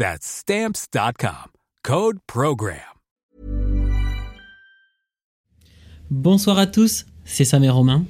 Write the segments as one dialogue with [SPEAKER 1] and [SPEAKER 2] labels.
[SPEAKER 1] That's stamps.com. Code program.
[SPEAKER 2] Bonsoir à tous, c'est Sam et Romain.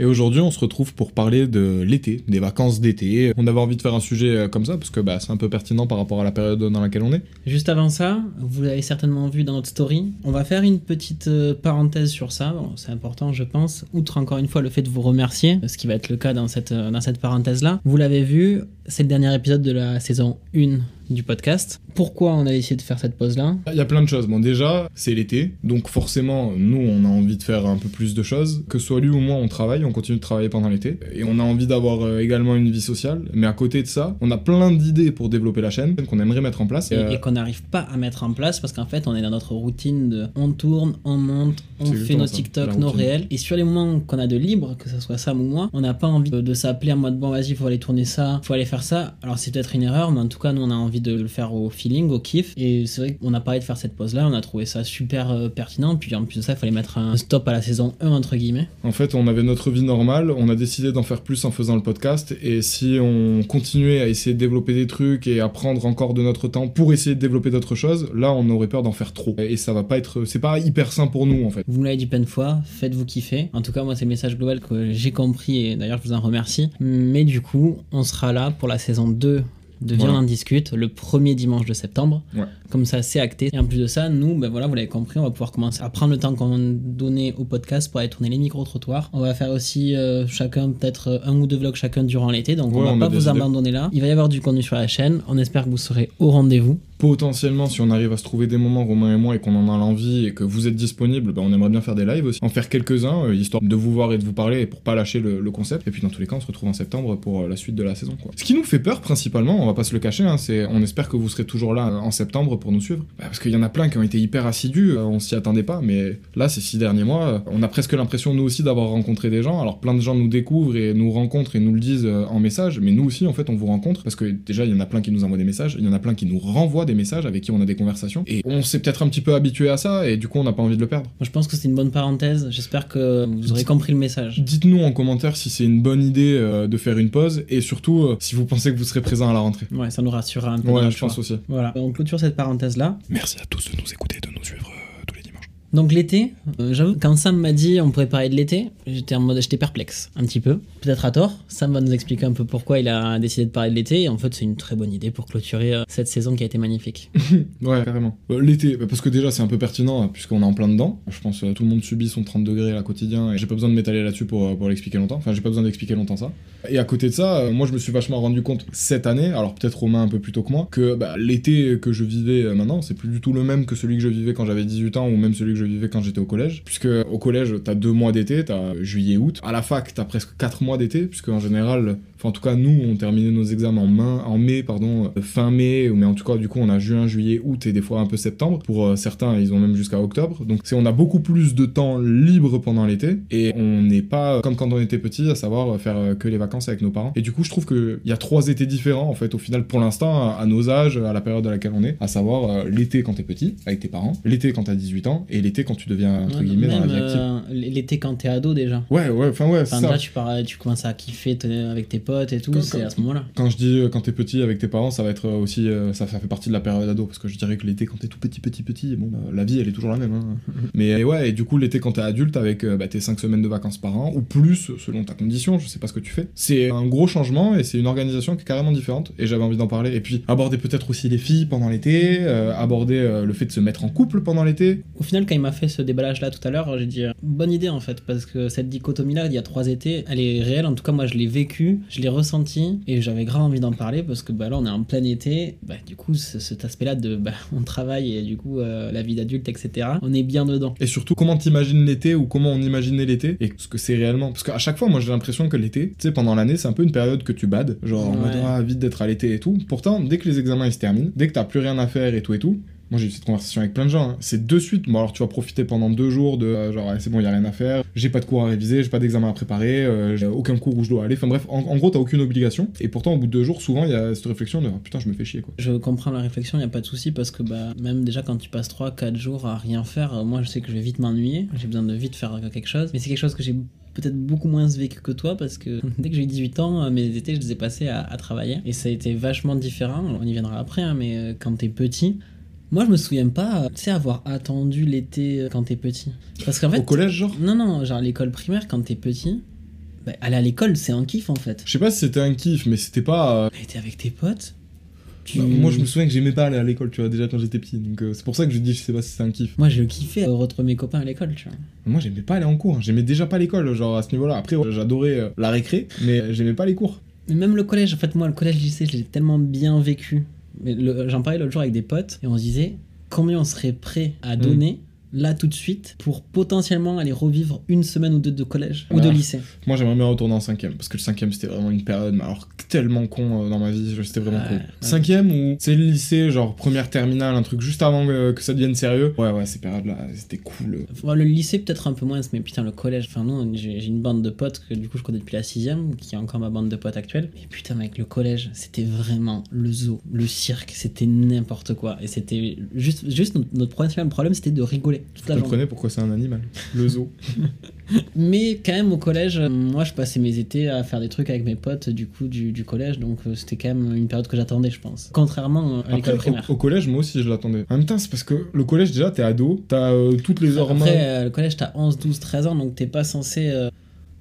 [SPEAKER 3] Et aujourd'hui, on se retrouve pour parler de l'été, des vacances d'été. On avait envie de faire un sujet euh, comme ça parce que bah, c'est un peu pertinent par rapport à la période dans laquelle on est.
[SPEAKER 2] Juste avant ça, vous l'avez certainement vu dans notre story, on va faire une petite euh, parenthèse sur ça. C'est important, je pense. Outre encore une fois le fait de vous remercier, ce qui va être le cas dans cette, euh, dans cette parenthèse-là. Vous l'avez vu, c'est le dernier épisode de la saison 1 du podcast. Pourquoi on a décidé de faire cette pause-là?
[SPEAKER 3] Il y a plein de choses. Bon, déjà, c'est l'été, donc forcément, nous, on a envie de faire un peu plus de choses. Que ce soit lui ou moi, on travaille, on continue de travailler pendant l'été. Et on a envie d'avoir euh, également une vie sociale. Mais à côté de ça, on a plein d'idées pour développer la chaîne qu'on aimerait mettre en place.
[SPEAKER 2] Et,
[SPEAKER 3] Euh,
[SPEAKER 2] et qu'on n'arrive pas à mettre en place parce qu'en fait, on est dans notre routine de on tourne, on monte, on fait nos TikTok, nos réels. Et sur les moments qu'on a de libre, que ce soit Sam ou moi, on n'a pas envie de, de s'appeler en mode bon, vas-y, faut aller tourner ça, faut aller faire ça. Alors, c'est peut-être une erreur, mais en tout cas, nous, on a envie de le faire au feeling, au kiff. Et c'est vrai qu'on a parlé de faire cette pause-là, on a trouvé ça super euh, pertinent. Puis en plus de ça, il fallait mettre un stop à la saison 1, entre guillemets.
[SPEAKER 3] En fait, on avait notre vie normale, on a décidé d'en faire plus en faisant le podcast, et si on continuait à essayer de développer des trucs et à prendre encore de notre temps pour essayer de développer d'autres choses, là, on aurait peur d'en faire trop. Et ça va pas être, c'est pas hyper sain pour nous, en fait.
[SPEAKER 2] Vous me l'avez dit plein de fois, faites-vous kiffer. En tout cas, moi, c'est le message global que j'ai compris et d'ailleurs, je vous en remercie. Mais du coup, on sera là pour la saison 2 de on
[SPEAKER 3] Voilà.
[SPEAKER 2] en discute le premier dimanche de septembre.
[SPEAKER 3] Ouais.
[SPEAKER 2] Comme ça, c'est acté. Et en plus de ça, nous, ben voilà, vous l'avez compris, on va pouvoir commencer à prendre le temps qu'on donnait au podcast pour aller tourner les micro-trottoirs. On va faire aussi euh, chacun, peut-être euh, un ou deux vlogs chacun durant l'été. Donc,
[SPEAKER 3] Ouais,
[SPEAKER 2] on va
[SPEAKER 3] on
[SPEAKER 2] pas vous
[SPEAKER 3] idées.
[SPEAKER 2] abandonner là. Il va y avoir du contenu sur la chaîne. On espère que vous serez au rendez-vous.
[SPEAKER 3] Potentiellement, si on arrive à se trouver des moments, Romain et moi, et qu'on en a l'envie et que vous êtes disponible, ben, on aimerait bien faire des lives aussi. En faire quelques-uns, euh, histoire de vous voir et de vous parler et pour pas lâcher le, le concept. Et puis, dans tous les cas, on se retrouve en septembre pour euh, la suite de la saison, quoi. Ce qui nous fait peur, principalement, on va pas se le cacher, hein, c'est, on espère que vous serez toujours là en septembre pour nous suivre. Bah, parce qu'il y en a plein qui ont été hyper assidus, euh, on s'y attendait pas, mais là, ces six derniers mois, euh, on a presque l'impression, nous aussi, d'avoir rencontré des gens. Alors, plein de gens nous découvrent et nous rencontrent et nous le disent euh, en message, mais nous aussi, en fait, on vous rencontre parce que déjà, il y en a plein qui nous envoient des messages, il y en a plein qui nous renvoient des messages avec qui on a des conversations. Et on s'est peut-être un petit peu habitué à ça et du coup, on n'a pas envie de le perdre.
[SPEAKER 2] Moi, je pense que c'est une bonne parenthèse. J'espère que vous aurez compris le message.
[SPEAKER 3] Dites-nous en commentaire si c'est une bonne idée euh, de faire une pause et surtout euh, si vous pensez que vous serez présent à la rentrée.
[SPEAKER 2] Ouais, ça nous rassurera un peu.
[SPEAKER 3] Ouais, je pense aussi.
[SPEAKER 2] Voilà, on clôture cette
[SPEAKER 3] Merci à tous de nous écouter et de nous suivre euh, tous les dimanches.
[SPEAKER 2] Donc l'été, euh, j'avoue, quand Sam m'a dit on pourrait parler de l'été, j'étais en mode, j'étais perplexe, un petit peu, peut-être à tort. Sam va nous expliquer un peu pourquoi il a décidé de parler de l'été. Et en fait, c'est une très bonne idée pour clôturer euh, cette saison qui a été magnifique.
[SPEAKER 3] Ouais, carrément. Euh, L'été, bah, parce que déjà c'est un peu pertinent, hein, puisqu'on est en plein dedans. Je pense que tout le monde subit son 30 degrés là quotidien, et j'ai pas besoin de m'étaler là-dessus pour, euh, pour l'expliquer longtemps. Enfin, j'ai pas besoin d'expliquer longtemps ça. Et à côté de ça, euh, moi je me suis vachement rendu compte cette année, alors peut-être Romain un peu plus tôt que moi, que bah, l'été que je vivais euh, maintenant, c'est plus du tout le même que celui que je vivais quand j'avais 18 ans, ou même celui que je vivais quand j'étais au collège. Puisque au collège, t'as deux mois d'été, t'as juillet-août. À la fac, t'as presque quatre mois d'été, puisque en général, enfin en tout cas nous, on terminait nos examens en, main, en mai, pardon, euh, fin mai, mais en tout cas du coup on a juin, juillet, août et des fois un peu septembre. Pour euh, certains, ils ont même jusqu'à octobre. Donc c'est on a beaucoup plus de temps libre pendant l'été et on n'est pas comme quand on était petit, à savoir euh, faire que les vacances avec nos parents. Et du coup, je trouve qu'il y a trois étés différents en fait au final pour l'instant à, nos âges, à la période à laquelle on est, à savoir euh, l'été quand t'es petit avec tes parents, l'été quand t'as 18 ans et l'été quand tu deviens entre
[SPEAKER 2] Ouais,
[SPEAKER 3] guillemets dans la vie active.
[SPEAKER 2] euh, l'été quand t'es ado déjà.
[SPEAKER 3] Ouais, ouais, enfin ouais,
[SPEAKER 2] Enfin,
[SPEAKER 3] ça.
[SPEAKER 2] déjà, tu, pars, tu commences à kiffer avec tes potes et tout, c'est à ce moment-là.
[SPEAKER 3] Quand je dis euh, quand t'es petit avec tes parents, ça va être euh, aussi, euh, ça, fait partie de la période ado, parce que je dirais que l'été quand t'es tout petit, petit, petit, bon, bah, la vie elle est toujours la même. Hein. Mais ouais, et du coup l'été quand t'es adulte avec bah, tes 5 semaines de vacances par an, ou plus selon ta condition, je sais pas ce que tu fais, c'est un gros changement et c'est une organisation qui est carrément différente, et j'avais envie d'en parler. Et puis aborder peut-être aussi les filles pendant l'été, euh, aborder euh, le fait de se mettre en couple pendant l'été.
[SPEAKER 2] Au final, quand il m'a fait ce déballage-là tout à l'heure, j'ai dit bonne idée en fait, parce que cette dichotomie-là, il y a trois étés, elle est réelle. En tout cas, moi, je l'ai vécue, je l'ai ressentie, et j'avais grave envie d'en parler parce que bah, là, on est en plein été. Bah, du coup, ce- cet aspect-là de bah, on travaille et du coup, euh, la vie d'adulte, etc., on est bien dedans.
[SPEAKER 3] Et surtout, comment t'imagines l'été ou comment on imaginait l'été et ce que c'est réellement? Parce qu'à chaque fois, moi j'ai l'impression que l'été, tu sais, pendant l'année, c'est un peu une période que tu bades. Genre, en mode,
[SPEAKER 2] Ouais.
[SPEAKER 3] ah, vite d'être à l'été et tout. Pourtant, dès que les examens ils se terminent, dès que t'as plus rien à faire et tout et tout. Moi j'ai eu cette conversation avec plein de gens. hein. C'est de suite. Bon alors tu vas profiter pendant deux jours de euh, genre c'est bon y a rien à faire. J'ai pas de cours à réviser, j'ai pas d'examen à préparer, euh, j'ai aucun cours où je dois aller. Enfin bref, en, en gros t'as aucune obligation. Et pourtant au bout de deux jours, souvent il y a cette réflexion de Ah, putain je me fais chier quoi.
[SPEAKER 2] Je comprends la réflexion, il a pas de souci parce que bah, même déjà quand tu passes 3-4 jours à rien faire, euh, moi je sais que je vais vite m'ennuyer, j'ai besoin de vite faire quelque chose, mais c'est quelque chose que j'ai peut-être beaucoup moins vécu que toi parce que dès que j'ai eu 18 ans, mes étés je les ai passés à, travailler et ça a été vachement différent, on y viendra après, hein, mais quand t'es petit, moi je me souviens pas, euh, tu sais, avoir attendu l'été euh, quand t'es petit. Parce qu'en fait...
[SPEAKER 3] Au collège genre?
[SPEAKER 2] Non, non, genre à l'école primaire quand t'es petit, bah, aller à l'école c'est un kiff en fait.
[SPEAKER 3] Je sais pas si c'était un kiff, mais c'était pas. euh,
[SPEAKER 2] Bah, T'es avec tes potes? Tu...
[SPEAKER 3] bah, moi je me souviens que j'aimais pas aller à l'école, tu vois, déjà quand j'étais petit. Donc euh, c'est pour ça que je dis je sais pas si c'est un kiff.
[SPEAKER 2] Moi, je kiffais euh, retrouver mes copains à l'école, tu vois.
[SPEAKER 3] Moi, j'aimais pas aller en cours. J'aimais déjà pas l'école, genre à ce niveau-là. Après, j'adorais la récré, mais j'aimais pas les cours.
[SPEAKER 2] Mais même le collège, en fait, moi, le collège, le lycée, je l'ai tellement bien vécu. Mais J'en parlais l'autre jour avec des potes, et on se disait combien on serait prêt à
[SPEAKER 3] Mm.
[SPEAKER 2] donner, là, tout de suite, pour potentiellement aller revivre une semaine ou deux de collège ou de lycée.
[SPEAKER 3] Moi, j'aimerais bien retourner en cinquième, parce que le cinquième, c'était vraiment une période, mais alors tellement con euh, dans ma vie, c'était vraiment
[SPEAKER 2] Ouais, ouais.
[SPEAKER 3] Cinquième ou c'est le lycée, genre première terminale, un truc juste avant euh, que ça devienne sérieux. Ouais, ouais, ces périodes-là, c'était cool.
[SPEAKER 2] Le lycée, peut-être un peu moins, mais putain, le collège, enfin, non, j'ai une bande de potes que du coup je connais depuis la sixième, qui est encore ma bande de potes actuelle. Et putain, mec, le collège, c'était vraiment le zoo, le cirque, c'était n'importe quoi. Et c'était juste, juste notre, notre principal problème, c'était de rigoler toute
[SPEAKER 3] Vous
[SPEAKER 2] la journée.
[SPEAKER 3] comprenez pourquoi c'est un animal Le zoo.
[SPEAKER 2] Mais quand même, au collège, euh, moi, je passais mes étés à faire des trucs avec mes potes du coup du, du collège, donc euh, c'était quand même une période que j'attendais, je pense. Contrairement euh, à l'école
[SPEAKER 3] au,
[SPEAKER 2] primaire.
[SPEAKER 3] au collège, moi aussi, je l'attendais. En même temps, c'est parce que le collège, déjà, t'es ado, t'as euh, toutes les hormones.
[SPEAKER 2] Après, euh, le collège, t'as 11, 12, 13 ans, donc t'es pas censé. euh,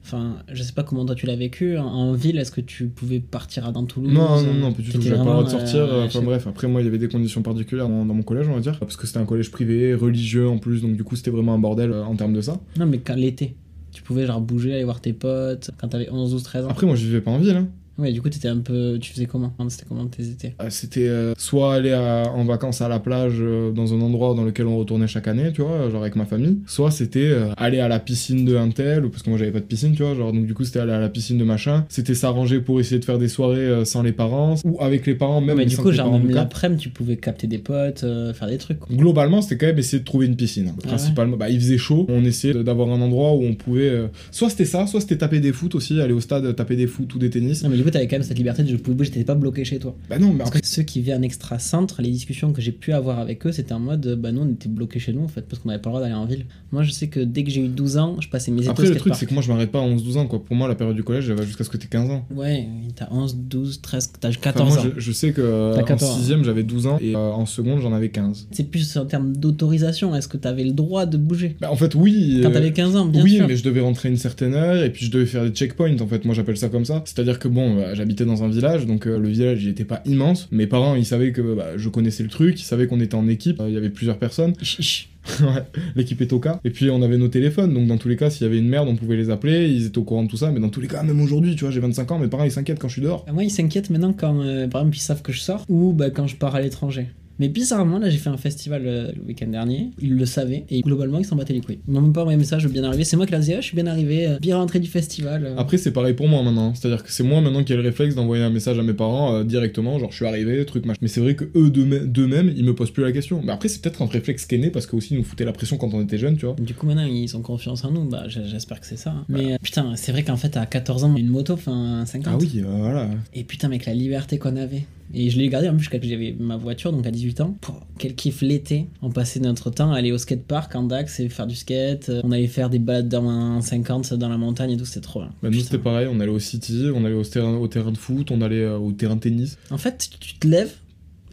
[SPEAKER 2] Enfin, je sais pas comment toi tu l'as vécu. En, ville, est-ce que tu pouvais partir à dans Toulouse
[SPEAKER 3] Non, non, non, pas du tout. J'avais pas le droit de sortir.
[SPEAKER 2] euh,
[SPEAKER 3] Enfin bref, après moi, il y avait des conditions particulières dans, dans mon collège, on va dire. Parce que c'était un collège privé, religieux en plus, donc du coup, c'était vraiment un bordel euh, en termes de ça.
[SPEAKER 2] Non, mais quand l'été, tu pouvais genre bouger, aller voir tes potes quand t'avais 11, 12, 13 ans.
[SPEAKER 3] Après, moi, je vivais pas en ville. Hein.
[SPEAKER 2] Ouais, du coup, t'étais un peu. Tu faisais comment? C'était comment tes étés?
[SPEAKER 3] Euh, C'était euh, soit aller à- en vacances à la plage euh, dans un endroit dans lequel on retournait chaque année, tu vois, genre avec ma famille. Soit c'était aller à la piscine de un tel, ou parce que moi j'avais pas de piscine, tu vois, genre donc du coup c'était aller à la piscine de machin. C'était s'arranger pour essayer de faire des soirées sans les parents, ou avec les parents même.
[SPEAKER 2] mais
[SPEAKER 3] mais
[SPEAKER 2] du coup, genre, même l'après-midi, tu pouvais capter des potes, faire des trucs. quoi.
[SPEAKER 3] Globalement, c'était quand même essayer de trouver une piscine.
[SPEAKER 2] Ah
[SPEAKER 3] Principalement, bah, il faisait chaud. On essayait d'avoir un endroit où on pouvait. Soit c'était ça, soit c'était taper des foot aussi, aller au stade taper des foot ou des tennis.
[SPEAKER 2] Non, mais du coup, t'avais quand même cette liberté de je pouvais bouger, t'étais pas bloqué chez toi.
[SPEAKER 3] Bah non, mais
[SPEAKER 2] Parce
[SPEAKER 3] après,
[SPEAKER 2] que ceux qui vivaient en extra-centre, les discussions que j'ai pu avoir avec eux, c'était en mode, euh, bah nous, on était bloqués chez nous, en fait, parce qu'on n'avait pas le droit d'aller en ville. Moi, je sais que dès que j'ai eu 12 ans, je passais mes étés
[SPEAKER 3] après le truc, c'est que moi, je m'arrête pas à 11-12 ans, quoi. Pour moi, la période du collège, elle va jusqu'à ce que t'aies 15 ans.
[SPEAKER 2] Ouais, t'as 11, 12, 13, t'as
[SPEAKER 3] Enfin,
[SPEAKER 2] 14
[SPEAKER 3] moi,
[SPEAKER 2] ans.
[SPEAKER 3] je, je sais que euh, en
[SPEAKER 2] 14 ans.
[SPEAKER 3] 6ème, j'avais 12 ans et euh, en seconde, j'en avais 15.
[SPEAKER 2] C'est plus en termes d'autorisation, est-ce que t'avais le droit de bouger?
[SPEAKER 3] Bah, en fait, oui.
[SPEAKER 2] Quand t'avais 15 ans, bien
[SPEAKER 3] oui,
[SPEAKER 2] sûr.
[SPEAKER 3] mais je devais rentrer une certaine heure et puis je devais faire des checkpoints. En fait, moi j'appelle ça comme ça. C'est-à-dire que bon, bah, j'habitais dans un village, donc euh, le village il était pas immense. Mes parents ils savaient que bah, je connaissais le truc, ils savaient qu'on était en équipe. Euh, Il y avait plusieurs personnes. l'équipe est au cas. Et puis on avait nos téléphones, donc dans tous les cas, s'il y avait une merde, on pouvait les appeler. Ils étaient au courant de tout ça. Mais dans tous les cas, même aujourd'hui, tu vois, j'ai 25 ans, mes parents ils s'inquiètent quand je suis dehors.
[SPEAKER 2] Ah, Moi, ils s'inquiètent maintenant quand, euh, par exemple, ils savent que je sors ou bah, quand je pars à l'étranger. Mais bizarrement, là, j'ai fait un festival euh, le week-end dernier. Ils le savaient et globalement, ils s'en battaient les couilles. Ils m'ont même pas envoyé un message bien arrivé. C'est moi qui leur disais, Ah, je suis bien arrivé, euh, bien rentré du festival. euh.
[SPEAKER 3] Après, c'est pareil pour moi maintenant. C'est-à-dire que c'est moi maintenant qui ai le réflexe d'envoyer un message à mes parents euh, directement, genre je suis arrivé, truc machin. Mais c'est vrai que eux d'eux- d'eux-mêmes, ils me posent plus la question. Mais après, c'est peut-être un réflexe qui est né parce que aussi ils nous foutaient la pression quand on était jeunes, tu vois.
[SPEAKER 2] Du coup, maintenant, ils ont confiance en nous. Bah, j'- j'espère que c'est ça. hein. Mais euh, putain, c'est vrai qu'en fait, à 14 ans, une moto, enfin 50.
[SPEAKER 3] Ah oui, euh, voilà.
[SPEAKER 2] Et putain, mec, la liberté qu'on avait. Et je l'ai gardé en plus quand j'avais ma voiture, donc à 18 ans. Pouah, quel kiff l'été. On passait notre temps à aller au skatepark en Dax et faire du skate. Euh, On allait faire des balades dans un 50 dans la montagne et tout, c'était trop bien.
[SPEAKER 3] Bah, nous c'était pareil, on allait au City, on allait au terrain, au terrain de foot, on allait euh, au terrain de tennis.
[SPEAKER 2] En fait, tu te lèves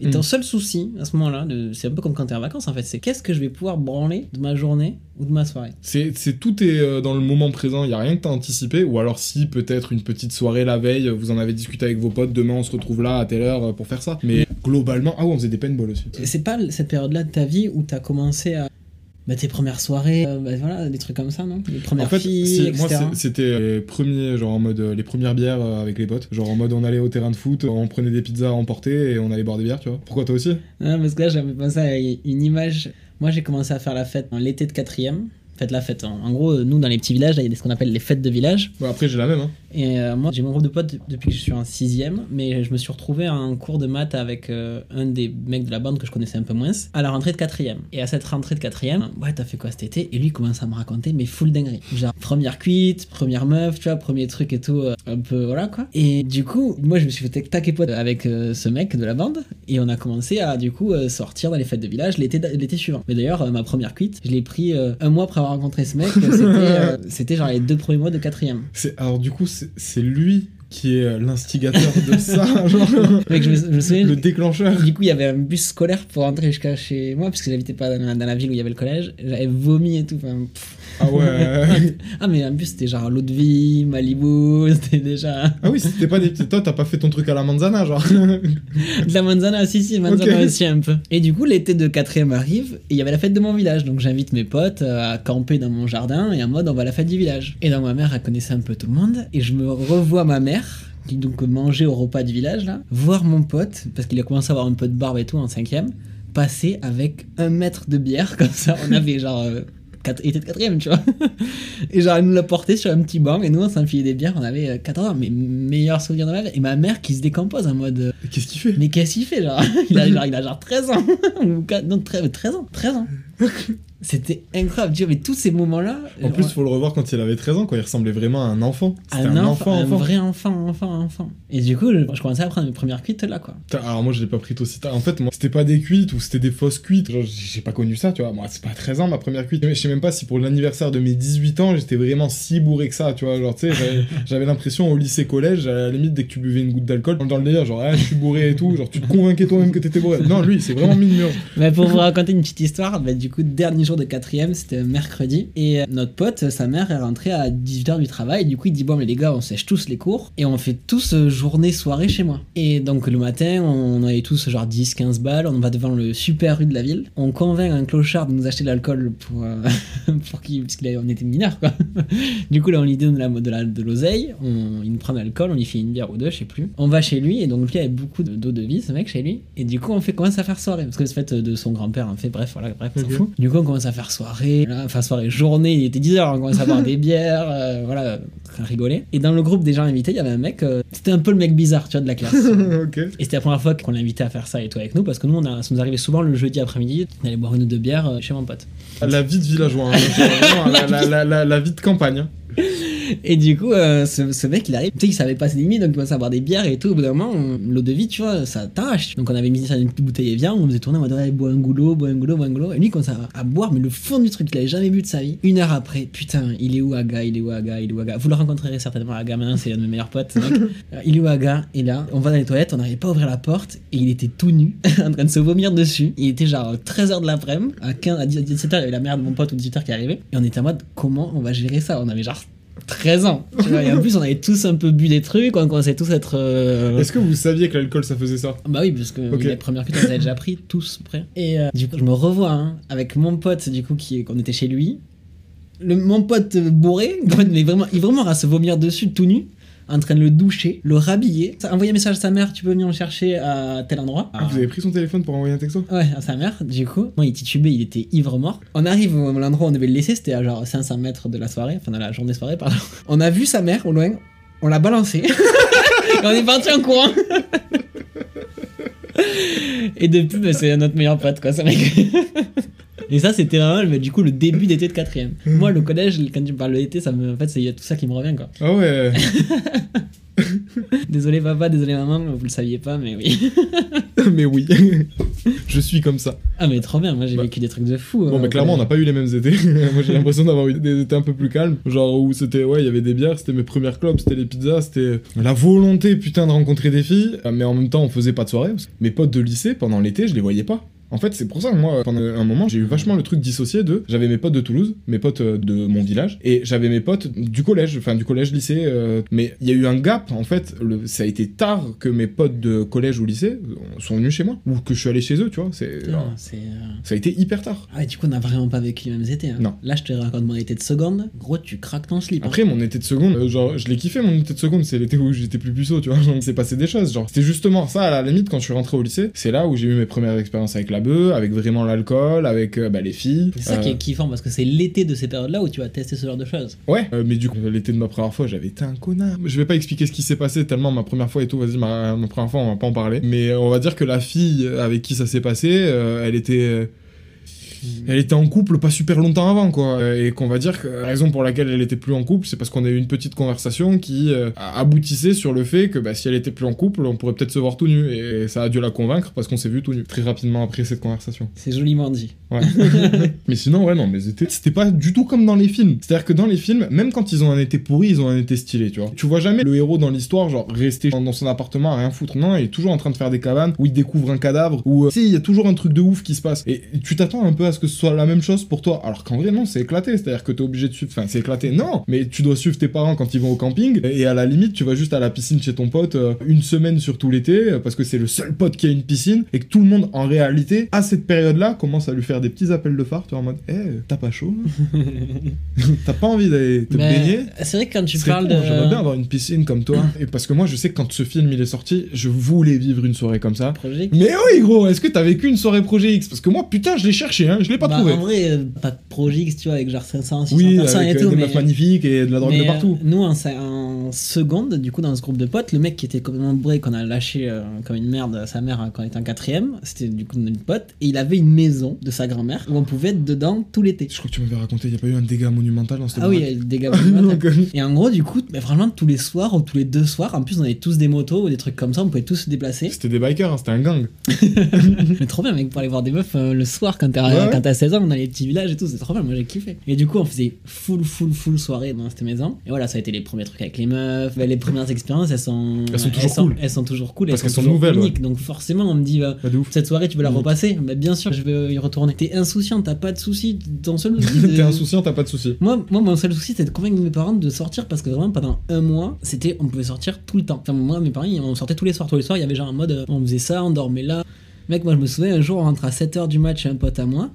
[SPEAKER 2] et ton
[SPEAKER 3] Mm.
[SPEAKER 2] seul souci à ce moment-là, de- c'est un peu comme quand t'es en vacances en fait, c'est qu'est-ce que je vais pouvoir branler de ma journée ou de ma soirée?
[SPEAKER 3] C'est, c'est tout est euh, dans le moment présent, il y a rien que t'as anticipé, ou alors si peut-être une petite soirée la veille, vous en avez discuté avec vos potes, demain on se retrouve là à telle heure euh, pour faire ça. Mais globalement, ah ouais, on faisait des paintball aussi.
[SPEAKER 2] Et C'est pas cette période-là de ta vie où t'as commencé à. Bah, tes premières soirées, euh, bah, voilà, des trucs comme ça, non? Les premières
[SPEAKER 3] En fait,
[SPEAKER 2] filles, etc.
[SPEAKER 3] moi c'était les premiers, genre en mode euh, les premières bières euh, avec les potes, genre en mode on allait au terrain de foot, on prenait des pizzas à emporter et on allait boire des bières, tu vois. Pourquoi toi aussi?
[SPEAKER 2] Non, parce que là, j'avais pensé à une image. Moi, j'ai commencé à faire la fête en l'été de quatrième. Faites la fête. En en gros, nous, dans les petits villages, là, il y a ce qu'on appelle les fêtes de village.
[SPEAKER 3] Bon, après j'ai la même, hein.
[SPEAKER 2] Et euh, moi, j'ai mon groupe de potes depuis que je suis en sixième, mais je me suis retrouvé en cours de maths avec euh, un des mecs de la bande que je connaissais un peu moins, à la rentrée de quatrième. Et à cette rentrée de quatrième, ouais, t'as fait quoi cet été? Et lui commence à me raconter, mais full dinguerie. Genre, première cuite, première meuf, tu vois, premier truc et tout, euh, un peu, voilà quoi. Et du coup, moi, je me suis fait taquer pote avec ce mec de la bande, et on a commencé à, du coup, sortir dans les fêtes de village l'été suivant. Mais d'ailleurs, ma première cuite, je l'ai pris un mois après avoir rencontré ce mec, c'était genre les deux premiers mois de quatrième.
[SPEAKER 3] Alors du coup, c'est, c'est lui qui est euh, l'instigateur de ça, genre
[SPEAKER 2] Mec, je me, je me souviens,
[SPEAKER 3] le déclencheur.
[SPEAKER 2] Du coup, il y avait un bus scolaire pour rentrer jusqu'à chez moi, parce que j'habitais pas dans la, dans la ville où il y avait le collège. J'avais vomi et tout. enfin, pff.
[SPEAKER 3] Ah ouais.
[SPEAKER 2] Ah, mais un bus, c'était genre l'eau de vie, Malibu, c'était déjà.
[SPEAKER 3] Ah oui, c'était pas des petits. Toi, t'as pas fait ton truc à la manzana, genre.
[SPEAKER 2] De la manzana, si, si, manzana aussi un peu. Et du coup, l'été de quatrième arrive, et il y avait la fête de mon village. Donc j'invite mes potes euh, à camper dans mon jardin, et en mode, on va à la fête du village. Et donc ma mère, elle connaissait un peu tout le monde, et je me revois ma mère. Qui donc mangeait au repas du village là, voir mon pote, parce qu'il a commencé à avoir un peu de barbe et tout en cinquième, passer avec un mètre de bière comme ça. On avait genre. euh, il était de quatrième, tu vois. Et genre, elle nous l'a porté sur un petit banc, et nous, on s'enfilait des bières, on avait euh, 14 ans, mais meilleur souvenir de ma vie. Et ma mère qui se décompose en mode. euh,
[SPEAKER 3] Qu'est-ce qu'il fait?
[SPEAKER 2] mais qu'est-ce qu'il fait, genre? Il a, genre il a genre 13 ans. Non, 13, 13 ans. 13 ans. C'était incroyable. Tu vois, mais tous ces moments-là.
[SPEAKER 3] En plus,
[SPEAKER 2] genre,
[SPEAKER 3] faut le revoir quand il avait 13 ans, quoi. Il ressemblait vraiment à un enfant. C'était
[SPEAKER 2] un,
[SPEAKER 3] un,
[SPEAKER 2] enfant,
[SPEAKER 3] enfant,
[SPEAKER 2] un vrai enfant, enfant, enfant. Et du coup, je, commençais à prendre mes premières cuites là, quoi.
[SPEAKER 3] Alors moi, je l'ai pas pris aussi tard. En fait, moi, c'était pas des cuites ou c'était des fausses cuites. J'ai pas connu ça, tu vois. Moi, c'est pas 13 ans ma première cuite. Je sais même pas si pour l'anniversaire de mes 18 ans, j'étais vraiment si bourré que ça, tu vois. Genre, tu sais, j'avais- j'avais l'impression au lycée-collège, à la limite, dès que tu buvais une goutte d'alcool, dans le délire, genre, ah, je suis bourré et tout. Genre, tu te convainquais toi-même que t'étais bourré. Non, lui, c'est vraiment mur.
[SPEAKER 2] Mais pour vous raconter une petite histoire, bah, du coup, dernier jour de quatrième, c'était mercredi. Et euh, notre pote, sa mère, est rentrée à 18h du travail. du coup, il dit Bon, mais les gars, on sèche tous les cours. Et on fait tous euh, journée, soirée chez moi. Et donc, le matin, on avait tous genre 10, 15 balles. On va devant le super rue de la ville. On convainc un clochard de nous acheter de l'alcool pour, euh, pour qu'il. Parce qu'on était mineurs, quoi. du coup, là, on lui donne de la- de la- de l'oseille. on- il nous prend de l'alcool. On lui fait une bière ou deux, je sais plus. On va chez lui. Et donc, lui avait beaucoup de- d'eau de vie, ce mec, chez lui. Et du coup, on fait commence à faire soirée. Parce que c'est fait de son grand-père, en fait. Bref, voilà, bref, on s'en
[SPEAKER 3] Ok.
[SPEAKER 2] fout. Du coup, on commence à faire soirée. Là, enfin, soirée, journée. Il était 10h. On commence à boire des bières. euh, voilà, rigoler. Et dans le groupe des gens invités, il y avait un mec. euh, c'était un peu le mec bizarre, tu vois, de la classe.
[SPEAKER 3] ok.
[SPEAKER 2] Et c'était la première fois qu'on l'invitait à faire ça et tout avec nous, parce que nous, on a, ça nous arrivait souvent le jeudi après-midi, on allait boire une ou deux bières euh, chez mon pote.
[SPEAKER 3] La vie de villageois, hein. La, la, la, la, la vie de campagne.
[SPEAKER 2] Et du coup, euh, ce, ce mec, il arrive, tu sais, il savait pas ses limites, donc il commence à boire des bières et tout. Au bout d'un moment, on- l'eau de vie, tu vois, ça t'arrache. Donc on avait mis ça dans une petite bouteille et viande, on faisait tourner en mode bois un goulot, bois un goulot, bois un goulot. Et lui, il commence à, à boire, mais le fond du truc, il avait jamais bu de sa vie. Une heure après, putain, il est où Aga? Il est où Aga? Il est où Aga? Vous le rencontrerez certainement, Aga, maintenant, c'est un de mes meilleurs potes. Euh, il est où Aga? Et là, on va dans les toilettes, on n'arrivait pas à ouvrir la porte, et il était tout nu, en train de se vomir dessus. Il était genre 13h de l'après-midi, à 15, à 17h, il y avait la mère de mon pote ou 18h qui arrivait, et on était en mode, comment on va gérer ça? On avait genre 13 ans. Tu vois, et en plus, on avait tous un peu bu des trucs, on commençait tous à être. euh,
[SPEAKER 3] Est-ce que vous saviez que l'alcool ça faisait ça?
[SPEAKER 2] Bah oui, parce que
[SPEAKER 3] Ok.
[SPEAKER 2] les premières cuites, on avait déjà pris, tous prêts. Et euh, du coup, je me revois hein, avec mon pote, du coup, qui, qu'on était chez lui. Le, mon pote bourré, mais vraiment, il vraiment à se vomir dessus tout nu, en train de le doucher, le rhabiller. Envoyer un message à sa mère, tu peux venir me chercher à tel endroit.
[SPEAKER 3] Ah, Vous avez pris son téléphone pour envoyer un texto
[SPEAKER 2] Ouais, à sa mère, du coup. Moi, il titubait, il était ivre mort. On arrive à l'endroit où on devait le laisser, c'était à genre 500 mètres de la soirée, enfin de la journée soirée, pardon. On a vu sa mère au loin, on l'a balancé. Et on est parti en courant. Et depuis, bah, c'est notre meilleur pote, quoi, ce mec. Et ça, c'était vraiment mais du coup le début d'été de quatrième. Moi, le collège, quand tu me parles de l'été, ça me, en fait, il y a tout ça qui me revient, quoi.
[SPEAKER 3] Ah ouais
[SPEAKER 2] Désolé papa, désolé maman, vous le saviez pas, mais oui.
[SPEAKER 3] Mais oui Je suis comme ça.
[SPEAKER 2] Ah mais trop bien, moi j'ai
[SPEAKER 3] Bah.
[SPEAKER 2] vécu des trucs de fou.
[SPEAKER 3] Bon,
[SPEAKER 2] euh,
[SPEAKER 3] mais clairement, on n'a pas eu les mêmes étés. Moi, j'ai l'impression d'avoir eu des étés un peu plus calmes. Genre où c'était, ouais, il y avait des bières, c'était mes premières clubs, c'était les pizzas, c'était la volonté, putain, de rencontrer des filles. Mais en même temps, on faisait pas de soirée. mes potes de lycée, pendant l'été, je les voyais pas. En fait, c'est pour ça que moi, pendant un moment, j'ai eu vachement le truc dissocié de. J'avais mes potes de Toulouse, mes potes euh, de mon village, et j'avais mes potes du collège, enfin du collège-lycée. euh, mais il y a eu un gap, en fait. Le, ça a été tard que mes potes de collège ou lycée euh, sont venus chez moi, ou que je suis allé chez eux, tu vois. C'est,
[SPEAKER 2] c'est. euh,
[SPEAKER 3] ça a été hyper tard.
[SPEAKER 2] Ah ouais, du coup, on n'a vraiment pas vécu les mêmes étés. hein.
[SPEAKER 3] Non.
[SPEAKER 2] Là, je te raconte mon été de seconde. Gros, tu craques ton slip. hein.
[SPEAKER 3] Après, mon été de seconde, genre, je l'ai kiffé mon été de seconde, c'est l'été où j'étais plus puceau, tu vois. Il s'est passé des choses. Genre, c'était justement ça, à la limite, quand je suis rentré au lycée, c'est là où j'ai eu mes premières expériences avec la bœuf, avec vraiment l'alcool, avec euh, bah, les filles.
[SPEAKER 2] C'est ça
[SPEAKER 3] Euh,
[SPEAKER 2] qui est kiffant parce que c'est l'été de ces périodes-là où tu vas tester ce genre de choses.
[SPEAKER 3] Ouais, euh, mais du coup, l'été de ma première fois, j'avais été un connard. Je vais pas expliquer ce qui s'est passé tellement ma première fois et tout, vas-y, ma, ma première fois, on va pas en parler. Mais euh, on va dire que la fille avec qui ça s'est passé, euh, elle était. Euh, Elle était en couple pas super longtemps avant, quoi. Euh, Et qu'on va dire que la raison pour laquelle elle était plus en couple, c'est parce qu'on a eu une petite conversation qui euh, aboutissait sur le fait que bah, si elle était plus en couple, on pourrait peut-être se voir tout nu. Et ça a dû la convaincre parce qu'on s'est vu tout nu très rapidement après cette conversation.
[SPEAKER 2] C'est joliment dit.
[SPEAKER 3] Ouais. mais sinon, ouais, non, étés, c'était pas du tout comme dans les films. C'est-à-dire que dans les films, même quand ils ont un été pourri, ils ont un été stylé, tu vois. Tu vois jamais le héros dans l'histoire, genre, rester dans son appartement à rien foutre. Non, il est toujours en train de faire des cabanes, où il découvre un cadavre, où, euh, tu sais, il y a toujours un truc de ouf qui se passe. Et tu t'attends un peu à ce que ce soit la même chose pour toi. Alors qu'en vrai, non, c'est éclaté. C'est-à-dire que t'es obligé de suivre, enfin, c'est éclaté, non, mais tu dois suivre tes parents quand ils vont au camping. Et à la limite, tu vas juste à la piscine chez ton pote euh, une semaine sur tout l'été, euh, parce que c'est le seul pote qui a une piscine, et que tout le monde, en réalité, à cette période-là, commence à lui faire des petits appels de phare, tu vois, en mode, eh, t'as pas chaud T'as pas envie d'aller te
[SPEAKER 2] Mais
[SPEAKER 3] baigner
[SPEAKER 2] c'est vrai que quand tu parles
[SPEAKER 3] con,
[SPEAKER 2] de.
[SPEAKER 3] J'aimerais bien avoir une piscine comme toi. Et parce que moi, je sais que quand ce film il est sorti, je voulais vivre une soirée comme ça.
[SPEAKER 2] Projet.
[SPEAKER 3] Mais oui, gros, est-ce que t'as vécu une soirée Projet X? Parce que moi, putain, je l'ai cherché, hein, je l'ai pas
[SPEAKER 2] Bah,
[SPEAKER 3] trouvé.
[SPEAKER 2] En vrai, euh, pas de Projet X, tu vois, avec genre 500, 600
[SPEAKER 3] oui,
[SPEAKER 2] personnes
[SPEAKER 3] avec
[SPEAKER 2] et
[SPEAKER 3] euh,
[SPEAKER 2] tout.
[SPEAKER 3] des
[SPEAKER 2] mais...
[SPEAKER 3] magnifiques et de la drogue
[SPEAKER 2] mais,
[SPEAKER 3] de partout.
[SPEAKER 2] euh, nous, en, en seconde, du coup, dans ce groupe de potes, le mec qui était complètement bourré, qu'on a lâché euh, comme une merde sa mère euh, quand on était en quatrième, c'était du coup notre pote, et il avait une maison de sa grand-mère où on pouvait être dedans tout l'été.
[SPEAKER 3] Je crois que tu m'avais raconté, il y a pas eu un dégât monumental dans cette
[SPEAKER 2] Ah oui, il y a des gars monumentaux. Et en gros, du coup, bah, vraiment tous les soirs ou tous les deux soirs, en plus on avait tous des motos ou des trucs comme ça, on pouvait tous se déplacer.
[SPEAKER 3] C'était des bikers, hein, c'était un gang.
[SPEAKER 2] Mais trop bien, mec, pour aller voir des meufs euh, le soir quand t'as
[SPEAKER 3] Ouais, ouais.
[SPEAKER 2] quand t'as 16 ans, dans les petits villages et tout, c'est trop bien, moi j'ai kiffé. Et du coup, on faisait full, full, full soirée dans cette maison. Et voilà, ça a été les premiers trucs avec les meufs. Bah, les premières expériences, elles sont.
[SPEAKER 3] Elles sont toujours cool.
[SPEAKER 2] Elles sont toujours cool,
[SPEAKER 3] Parce
[SPEAKER 2] elles
[SPEAKER 3] qu'elles sont
[SPEAKER 2] toujours
[SPEAKER 3] nouvelles,
[SPEAKER 2] uniques. Donc forcément, on me dit, bah,
[SPEAKER 3] de ouf.
[SPEAKER 2] cette soirée, tu veux la repasser? Bah, Bien sûr, je vais y retourner. T'es insouciant, t'as pas de soucis. Ton seul souci.
[SPEAKER 3] T'es insouciant, t'as pas de soucis.
[SPEAKER 2] moi, moi, mon seul souci, c'était de convaincre mes parents de sortir parce que vraiment, pendant un mois, c'était, on pouvait sortir tout le temps. Enfin, moi, mes parents, on sortait tous les soirs. Tous les soirs, il y avait genre un mode, euh, on faisait ça, on dormait là. Mec, moi, je me souviens, un jour, on rentre à 7h du match chez un pote à moi.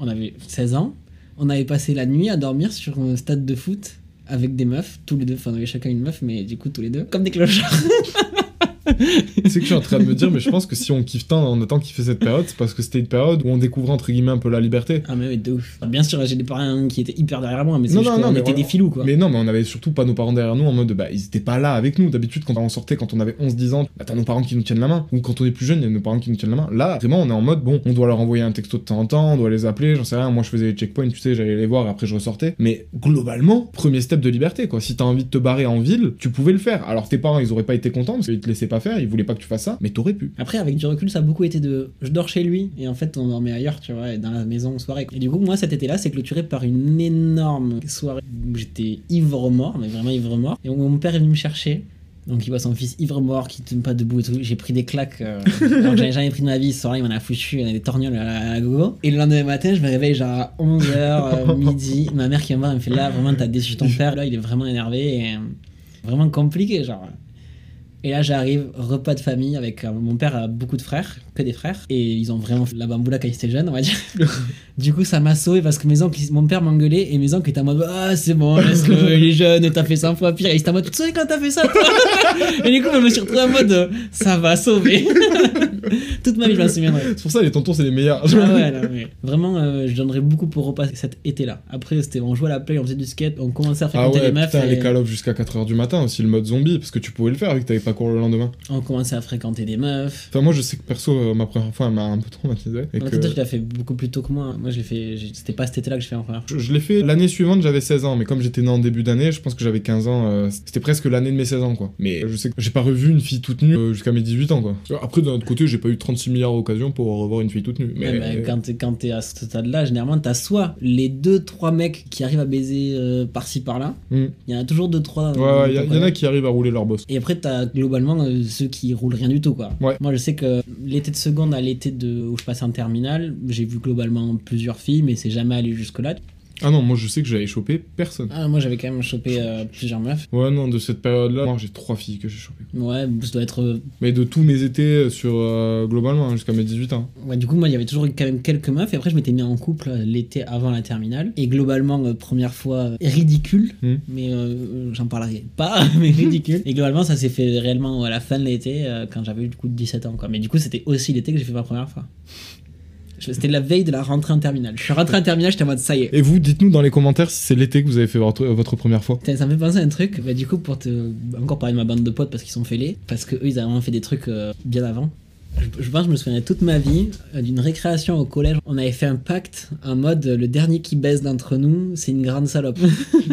[SPEAKER 2] On avait 16 ans. On avait passé la nuit à dormir sur un stade de foot avec des meufs, tous les deux. Enfin, chacun une meuf, mais du coup, tous les deux. Comme des clochards.
[SPEAKER 3] c'est que je suis en train de me dire, mais je pense que si on kiffe tant en autant kiffer cette période, c'est parce que c'était une période où on découvrait entre guillemets un peu la liberté.
[SPEAKER 2] Ah, mais oui, de ouf. Bien sûr, j'ai des parents qui étaient hyper derrière moi, mais c'est
[SPEAKER 3] Non, mais
[SPEAKER 2] était
[SPEAKER 3] on-
[SPEAKER 2] des filous, quoi.
[SPEAKER 3] Mais non, mais on avait surtout pas nos parents derrière nous en mode bah ils étaient pas là avec nous. D'habitude, quand on sortait, quand on avait 11-10 ans, bah t'as nos parents qui nous tiennent la main. Ou quand on est plus jeune, il y a nos parents qui nous tiennent la main. Là, vraiment, on est en mode bon, on doit leur envoyer un texto de temps en temps, on doit les appeler, j'en sais rien. Moi, je faisais les checkpoints, tu sais, j'allais les voir, après je ressortais. Mais globalement, premier step de liberté, quoi. Si t'as envie de te barrer en ville, tu pouvais le faire. Alors tes parents, ils auraient pas été contents parce qu'ils te laissaient pas faire, ils voulaient pas que tu fasses ça, mais t'aurais pu.
[SPEAKER 2] Après, avec du recul, ça a beaucoup été de je dors chez lui et en fait, on dormait ailleurs, tu vois, et dans la maison en soirée. Et du coup, moi, cet été-là, c'est clôturé par une énorme soirée où j'étais ivre-mort, mais vraiment ivre-mort. Et où mon père est venu me chercher. Donc, il voit son fils ivre-mort qui ne tient pas debout et tout. J'ai pris des claques euh, alors que j'avais jamais pris de ma vie. Ce soir-là, il m'en a foutu, il y a des torgnoles à la, à la gogo. Et le lendemain matin, je me réveille genre à 11h, midi. Ma mère qui me voit, elle me fait là, vraiment, t'as déçu ton père. Là, il est vraiment énervé et euh, vraiment compliqué, genre. Et là, j'arrive, repas de famille avec euh, mon père a beaucoup de frères, que des frères, et ils ont vraiment fait la bamboula quand ils étaient jeunes, on va dire. du coup, ça m'a sauvé parce que mes oncles, mon père m'engueulait et mes oncles étaient en mode Ah, c'est bon, il est jeune et t'as fait 100 fois pire? Et ils étaient en mode Tu souviens quand t'as fait ça, toi? Et du coup, je me suis retrouvé en mode euh, Ça va sauver. Toute ma vie, je m'en souviendrai.
[SPEAKER 3] C'est pour ça, les tontons, c'est les meilleurs.
[SPEAKER 2] Ah ouais, non, mais vraiment, euh, je donnerais beaucoup pour repasser cet été-là. Après, c'était on jouait à la play, on faisait du skate, on commençait à
[SPEAKER 3] Ah
[SPEAKER 2] fréquenter
[SPEAKER 3] ouais,
[SPEAKER 2] les meufs.
[SPEAKER 3] putain,
[SPEAKER 2] et-
[SPEAKER 3] les call jusqu'à 4h du matin aussi, le mode zombie, parce que tu pouvais le faire vu que t'avais pas cours le lendemain.
[SPEAKER 2] On commençait à fréquenter des meufs.
[SPEAKER 3] Enfin, moi, je sais que perso, euh, ma première fois, elle m'a un peu traumatisé. Et que...
[SPEAKER 2] Toi, tu l'as fait beaucoup plus tôt que moi. Moi, je l'ai fait. C'était pas cet été-là que je fais en première.
[SPEAKER 3] Je, je l'ai fait l'année suivante, j'avais 16 ans, mais comme j'étais né en début d'année, je pense que j'avais 15 ans, euh, c'était presque l'année de mes 16 ans, quoi. Mais je sais que j'ai pas revu une fille toute nue euh, jusqu'à mes 18 ans, quoi. Après, d'un autre côté, j'ai pas eu 36 milliards d'occasions pour revoir une fille toute nue. Mais
[SPEAKER 2] Ouais, mais quand t'es, à ce stade-là, généralement, t'as soit les deux, trois mecs qui arrivent à baiser par-ci par-là.
[SPEAKER 3] Hmm.
[SPEAKER 2] Il y en a toujours deux, trois.
[SPEAKER 3] Ouais, ouais, y, en a qui arrivent à rouler leur boss.
[SPEAKER 2] Et après, t'as globalement ceux qui roulent rien du tout, quoi.
[SPEAKER 3] Ouais.
[SPEAKER 2] Moi, je sais que l'été de seconde à l'été de, où je passais en terminale, j'ai vu globalement plusieurs filles, mais c'est jamais allé jusque-là.
[SPEAKER 3] Ah non, moi je sais que j'avais chopé personne.
[SPEAKER 2] Ah, moi, j'avais quand même chopé euh, plusieurs meufs.
[SPEAKER 3] Ouais, non, de cette période-là, moi j'ai trois filles que j'ai chopées.
[SPEAKER 2] Ouais, ça doit être. euh,
[SPEAKER 3] Mais de tous mes étés euh, sur euh, globalement, hein, jusqu'à mes 18 ans.
[SPEAKER 2] Ouais, du coup, moi, il y avait toujours quand même quelques meufs. Et après, je m'étais mis en couple l'été avant la terminale. Et globalement, euh, première fois ridicule.
[SPEAKER 3] Hmm.
[SPEAKER 2] Mais j'en parlerai pas, mais ridicule. Et globalement, ça s'est fait réellement à la fin de l'été, quand j'avais eu du coup 17 ans. Quoi. Mais du coup, c'était aussi l'été que j'ai fait ma première fois. C'était la veille de la rentrée en terminale. Je suis rentré en terminale, j'étais en mode ça y est.
[SPEAKER 3] Et vous, dites-nous dans les commentaires si c'est l'été que vous avez fait votre, votre première fois.
[SPEAKER 2] Ça me fait penser à un truc. Bah, du coup, pour te encore parler de ma bande de potes parce qu'ils sont fêlés, parce que eux, ils avaient vraiment fait des trucs euh, bien avant. Je, je pense que je me souviens toute ma vie euh, d'une récréation au collège. On avait fait un pacte en mode euh, le dernier qui baisse d'entre nous, c'est une grande salope.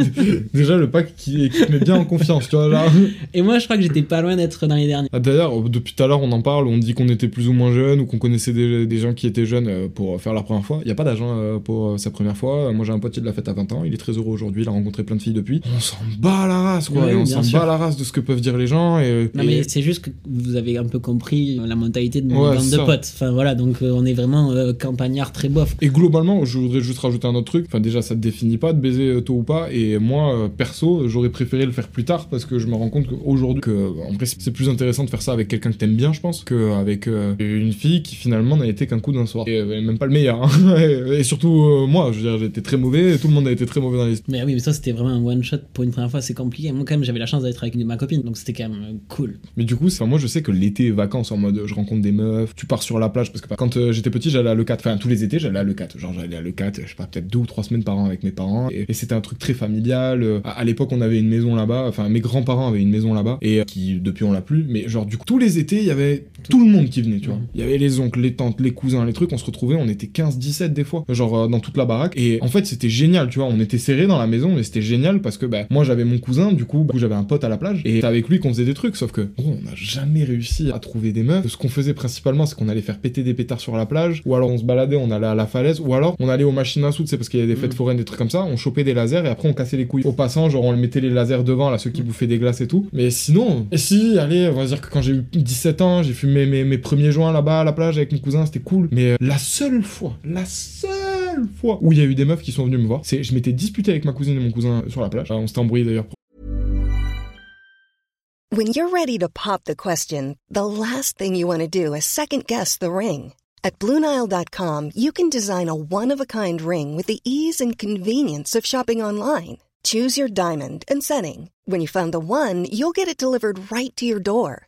[SPEAKER 3] Déjà, le pack qui, qui te met bien en confiance, tu vois, là.
[SPEAKER 2] Et moi, je crois que j'étais pas loin d'être dans les derniers.
[SPEAKER 3] Ah, D'ailleurs, depuis tout à l'heure, on en parle, on dit qu'on était plus ou moins jeunes ou qu'on connaissait des, des gens qui étaient jeunes euh, pour faire leur première fois. Il n'y a pas euh, pour sa première fois. Moi, j'ai un pote qui l'a fait à 20 ans, il est très heureux aujourd'hui, il a rencontré plein de filles depuis. On s'en bat la race, quoi. On s'en bat la race de ce que peuvent dire les gens. Et,
[SPEAKER 2] Non,
[SPEAKER 3] et-
[SPEAKER 2] mais c'est juste que vous avez un peu compris la mentalité de mon
[SPEAKER 3] Ouais,
[SPEAKER 2] bande de potes. Enfin voilà, donc euh, on est vraiment euh, campagnard très bof.
[SPEAKER 3] Et globalement, je voudrais juste rajouter un autre truc. Enfin, déjà, ça te définit pas de baiser euh, tôt ou pas. Et moi, euh, perso, j'aurais préféré le faire plus tard parce que je me rends compte qu'aujourd'hui, que, en vrai, c'est plus intéressant de faire ça avec quelqu'un que t'aimes bien, je pense, qu'avec une fille qui finalement n'a été qu'un coup d'un soir. Et même pas le meilleur. hein. et surtout, moi, je veux dire, j'étais très mauvais et tout le monde a été très mauvais dans les.
[SPEAKER 2] Mais oui, mais ça c'était vraiment un one shot pour une première fois, c'est compliqué. Moi quand même j'avais la chance d'être avec une- ma copine, donc c'était quand même cool.
[SPEAKER 3] Mais du coup, moi, je sais que l'été, vacances, en mode, je rencontre meufs, tu pars sur la plage parce que quand euh, j'étais petit, j'allais à l'E4. Enfin, tous les étés, j'allais à l'E4. Genre, j'allais à l'E4, je sais pas, peut-être deux ou trois semaines par an avec mes parents. Et, et c'était un truc très familial. Euh, À, à l'époque, on avait une maison là-bas. Enfin, mes grands-parents avaient une maison là-bas. Et euh, qui, depuis, on l'a plus. Mais genre, du coup, tous les étés, il y avait tout le monde qui venait, tu vois. Il y avait les oncles, les tantes, les cousins, les trucs. On se retrouvait, on était 15, 17 des fois. Genre, euh, dans toute la baraque. Et en fait, c'était génial, tu vois. On était serrés dans la maison, mais c'était génial parce que, bah, moi, j'avais mon cousin, du coup, bah, j'avais un pote à la plage. Et c'est avec lui qu'on faisait des trucs. Sauf que, gros, on n'a jamais réussi à trouver des meufs. Ce qu'on faisait principalement, c'est qu'on allait faire péter des pétards sur la plage. Ou alors, on se baladait, on allait à la falaise. Ou alors, on allait aux machines à soude, c'est parce qu'il y a des fêtes
[SPEAKER 2] Mhm.
[SPEAKER 3] foraines, des trucs comme ça. On chopait des lasers et après, on cassait les couilles. Au passant, genre, on mettait les lasers devant, là, ceux qui bouffaient des glaces et tout. Mais sinon, et si, allez, on va dire que quand j'ai eu 17 ans, j'ai fumé mes, mes premiers joints là-bas à la plage avec mon cousin, c'était cool. Mais euh, la seule fois, la seule fois où il y a eu des meufs qui sont venues me voir, c'est je m'étais disputé avec ma cousine et mon cousin sur la plage. On s'était embrouillé d'ailleurs.
[SPEAKER 4] When you're ready to pop the question, the last thing you want to do is second guess the ring. At Bluenile.com, you can design a one of a kind ring with the ease and convenience of shopping online. Choose your diamond and setting. When you find the one, you'll get it delivered right to your door.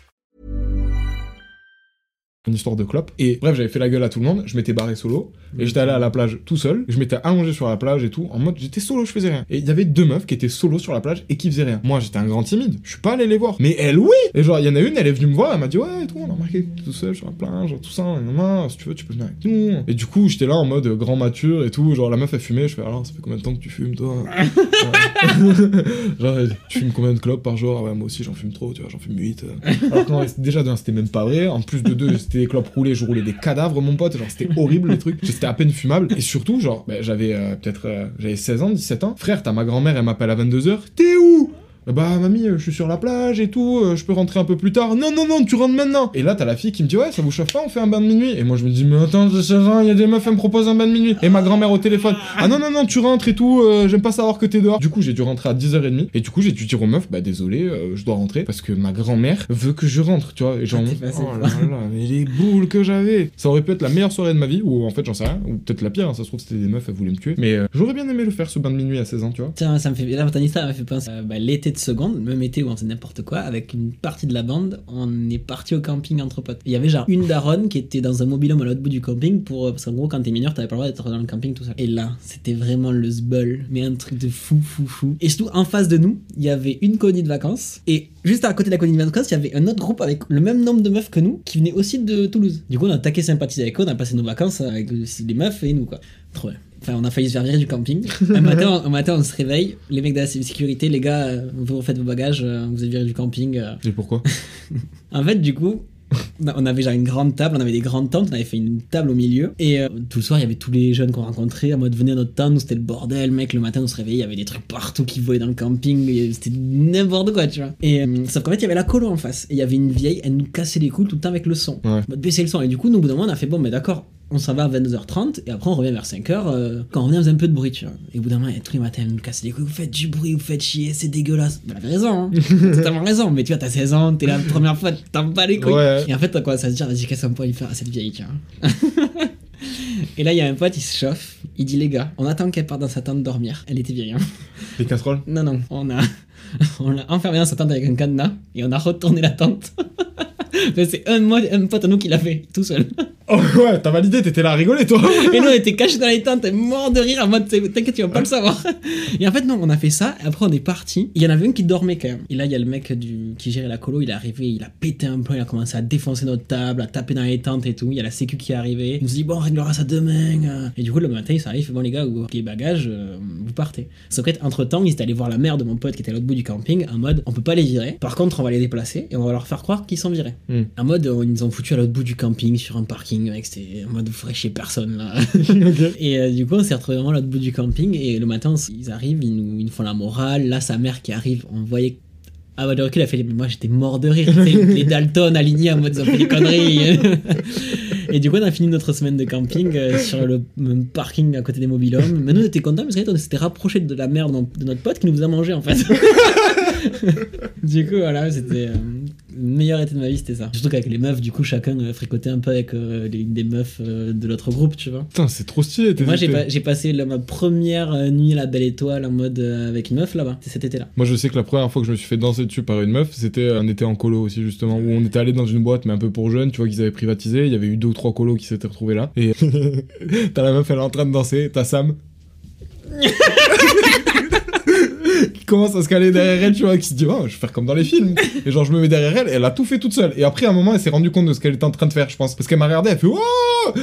[SPEAKER 3] Une histoire de clope. Et bref, j'avais fait la gueule à tout le monde, je m'étais barré solo, et j'étais allé à la plage tout seul, je m'étais allongé sur la plage et tout, en mode j'étais solo, je faisais rien. Et il y avait deux meufs qui étaient solo sur la plage et qui faisaient rien. Moi, j'étais un grand timide, je suis pas allé les voir. Mais elle, oui Et genre, il y en a une, elle est venue me voir, elle m'a dit ouais, et tout, on a remarqué tout seul sur la plage, tout ça, maman, si tu veux, tu peux venir avec nous. Et du coup, j'étais là en mode grand mature et tout, genre la meuf elle fumait, je fais alors, ça fait combien de temps que tu fumes toi? Genre, tu fumes combien de clopes par jour? Ah ouais, moi aussi j'en fume trop, tu vois, j'en fume 8. Alors non, déjà c'était même pas vrai, en plus de deux, c'était des clopes roulées, je roulais des cadavres, mon pote, genre c'était horrible les trucs, c'était à peine fumable. Et surtout, genre, bah, j'avais euh, peut-être euh, j'avais 16 ans, 17 ans. Frère, t'as ma grand-mère, elle m'appelle à 22h. T'es où? Bah mamie, euh, je suis sur la plage et tout, euh, je peux rentrer un peu plus tard. Non, non, non, tu rentres maintenant. Et là, t'as la fille qui me dit ouais, ça vous chauffe pas, on fait un bain de minuit. Et moi je me dis mais attends, j'ai 16 ans, il y a des meufs, elles me proposent un bain de minuit. Et ma grand-mère au téléphone, ah non, non, non, tu rentres et tout, euh, j'aime pas savoir que t'es dehors. Du coup, j'ai dû rentrer à 10h30. Et du coup, j'ai dû dire aux meufs, bah désolé, euh, je dois rentrer parce que ma grand-mère veut que je rentre, tu vois. Et genre,
[SPEAKER 2] Ah,
[SPEAKER 3] oh là là, mais les boules que j'avais. Ça aurait pu être la meilleure soirée de ma vie, ou en fait, j'en sais rien, ou peut-être la pire, hein, ça se trouve c'était des meufs, elles voulaient me tuer. Mais euh, j'aurais bien aimé le faire ce bain de minuit à 16 ans, tu vois.
[SPEAKER 2] Tiens, ça me fait. Là, m'a fait penser à bah, l'été de seconde, même été où on faisait n'importe quoi, avec une partie de la bande, on est parti au camping entre potes. Il y avait genre une daronne qui était dans un mobilhome à l'autre bout du camping, pour, parce qu'en gros, quand t'es mineur, t'avais pas le droit d'être dans le camping tout seul. Et là, c'était vraiment le zbeul, mais un truc de fou, fou, fou. Et surtout, en face de nous, il y avait une colonie de vacances, et juste à côté de la colonie de vacances, il y avait un autre groupe avec le même nombre de meufs que nous, qui venaient aussi de Toulouse. Du coup, on a taqué sympathiser avec eux, on a passé nos vacances avec les meufs et nous, quoi. Trop bien. Enfin, on a failli se faire virer du camping. Un matin, un matin, on se réveille. Les mecs de la sécurité, les gars, euh, vous faites vos bagages, euh, vous êtes virés du camping. euh.
[SPEAKER 3] Et pourquoi?
[SPEAKER 2] En fait, du coup, on avait genre une grande table, on avait des grandes tentes, on avait fait une table au milieu. Et euh, tout le soir, il y avait tous les jeunes qu'on rencontrait en mode venez à notre tente, c'était le bordel, mec. Le matin, on se réveillait, il y avait des trucs partout qui volaient dans le camping, c'était n'importe quoi, tu vois. Et euh, sauf qu'en fait, il y avait la colo en face. Et il y avait une vieille, elle nous cassait les couilles tout le temps avec le son.
[SPEAKER 3] Ouais.
[SPEAKER 2] En mode baisser le son. Et du coup, nous, au bout d'un moment, on a fait bon, mais d'accord. On s'en va à 22h30 et après on revient vers 5h euh, quand on revient on faisait un peu de bruit tu vois. Et au bout d'un moment tous les matins elle nous cassait les couilles, vous faites du bruit, vous faites chier, c'est dégueulasse. Elle avait raison, hein. totalement raison. Mais tu vois t'as 16 ans, t'es la première fois, t'en bats les couilles.
[SPEAKER 3] Ouais.
[SPEAKER 2] Et en fait t'as quoi ça se dire vas-y qu'est-ce qu'on pourrait lui faire à cette vieille tu vois. Et là, il y a un pote, il se chauffe. Il dit, les gars, on attend qu'elle parte dans sa tente dormir. Elle était vieille, hein.
[SPEAKER 3] Les casseroles?
[SPEAKER 2] Non, non, on a, on l'a enfermée dans sa tente avec un cadenas et on a retourné la tente. C'est un, un pote à nous qui l'a fait, tout seul.
[SPEAKER 3] Oh ouais, t'as validé, t'étais là à rigoler toi
[SPEAKER 2] Et nous, on était cachés dans les tentes, mort de rire, en mode, t'inquiète, tu vas pas le savoir. Et en fait, non, on a fait ça, et après, on est parti. Il y en avait un qui dormait quand même. Et là, il y a le mec du, qui gérait la colo, il est arrivé, il a pété un plomb, il a commencé à défoncer notre table, à taper dans les tentes et tout. Il y a la sécu qui est arrivée. Il nous dit, bon, on réglera ça demain. Et du coup, le matin, il s'arrive, bon, les gars, vous les bagages, euh, vous partez. Sauf qu'être entre temps, ils étaient allés voir la mère de mon pote qui était à l'autre bout du camping, en mode, on peut pas les virer. Par contre, on va les déplacer et on va leur faire croire qu'ils sont virés.
[SPEAKER 3] Hmm.
[SPEAKER 2] En mode, ils nous ont foutu à l'autre bout du camping, sur un parking, mec, c'était en mode, vous ferez chier personne, là. Et euh, du coup, on s'est retrouvés vraiment à l'autre bout du camping. Et le matin, ils arrivent, ils nous, ils nous font la morale. Là, sa mère qui arrive, on voyait. Ah bah de recul, elle fait mais moi j'étais mort de rire. les Dalton alignés en mode ils ont fait des conneries. et du coup, on a fini notre semaine de camping euh, sur le même parking à côté des mobilhomes. Mais nous, on était contents parce qu'on s'était rapproché de la mère de, notre pote qui nous faisait manger en fait. du coup, voilà, c'était euh, le meilleur été de ma vie, c'était ça. Surtout qu'avec les meufs, du coup, chacun euh, fricotait un peu avec euh, les- des meufs euh, de l'autre groupe, tu vois.
[SPEAKER 3] Putain, c'est trop stylé. t'es-
[SPEAKER 2] Moi, j'ai, pas- j'ai passé la- ma première euh, nuit à la belle étoile en mode euh, avec une meuf là-bas. C'est cet été-là.
[SPEAKER 3] Moi, je sais que la première fois que je me suis fait danser dessus par une meuf, c'était un été en colo aussi, justement, où on était allé dans une boîte, mais un peu pour jeunes, tu vois, qu'ils avaient privatisé. Il y avait eu deux ou trois colos qui s'étaient retrouvés là. Et t'as la meuf, elle est en train de danser, t'as Sam. commence à se caler derrière elle, tu vois, qui se dit, oh, je vais faire comme dans les films. Et genre, je me mets derrière elle, et elle a tout fait toute seule. Et après, à un moment, elle s'est rendue compte de ce qu'elle était en train de faire, je pense. Parce qu'elle m'a regardé, elle fait, oh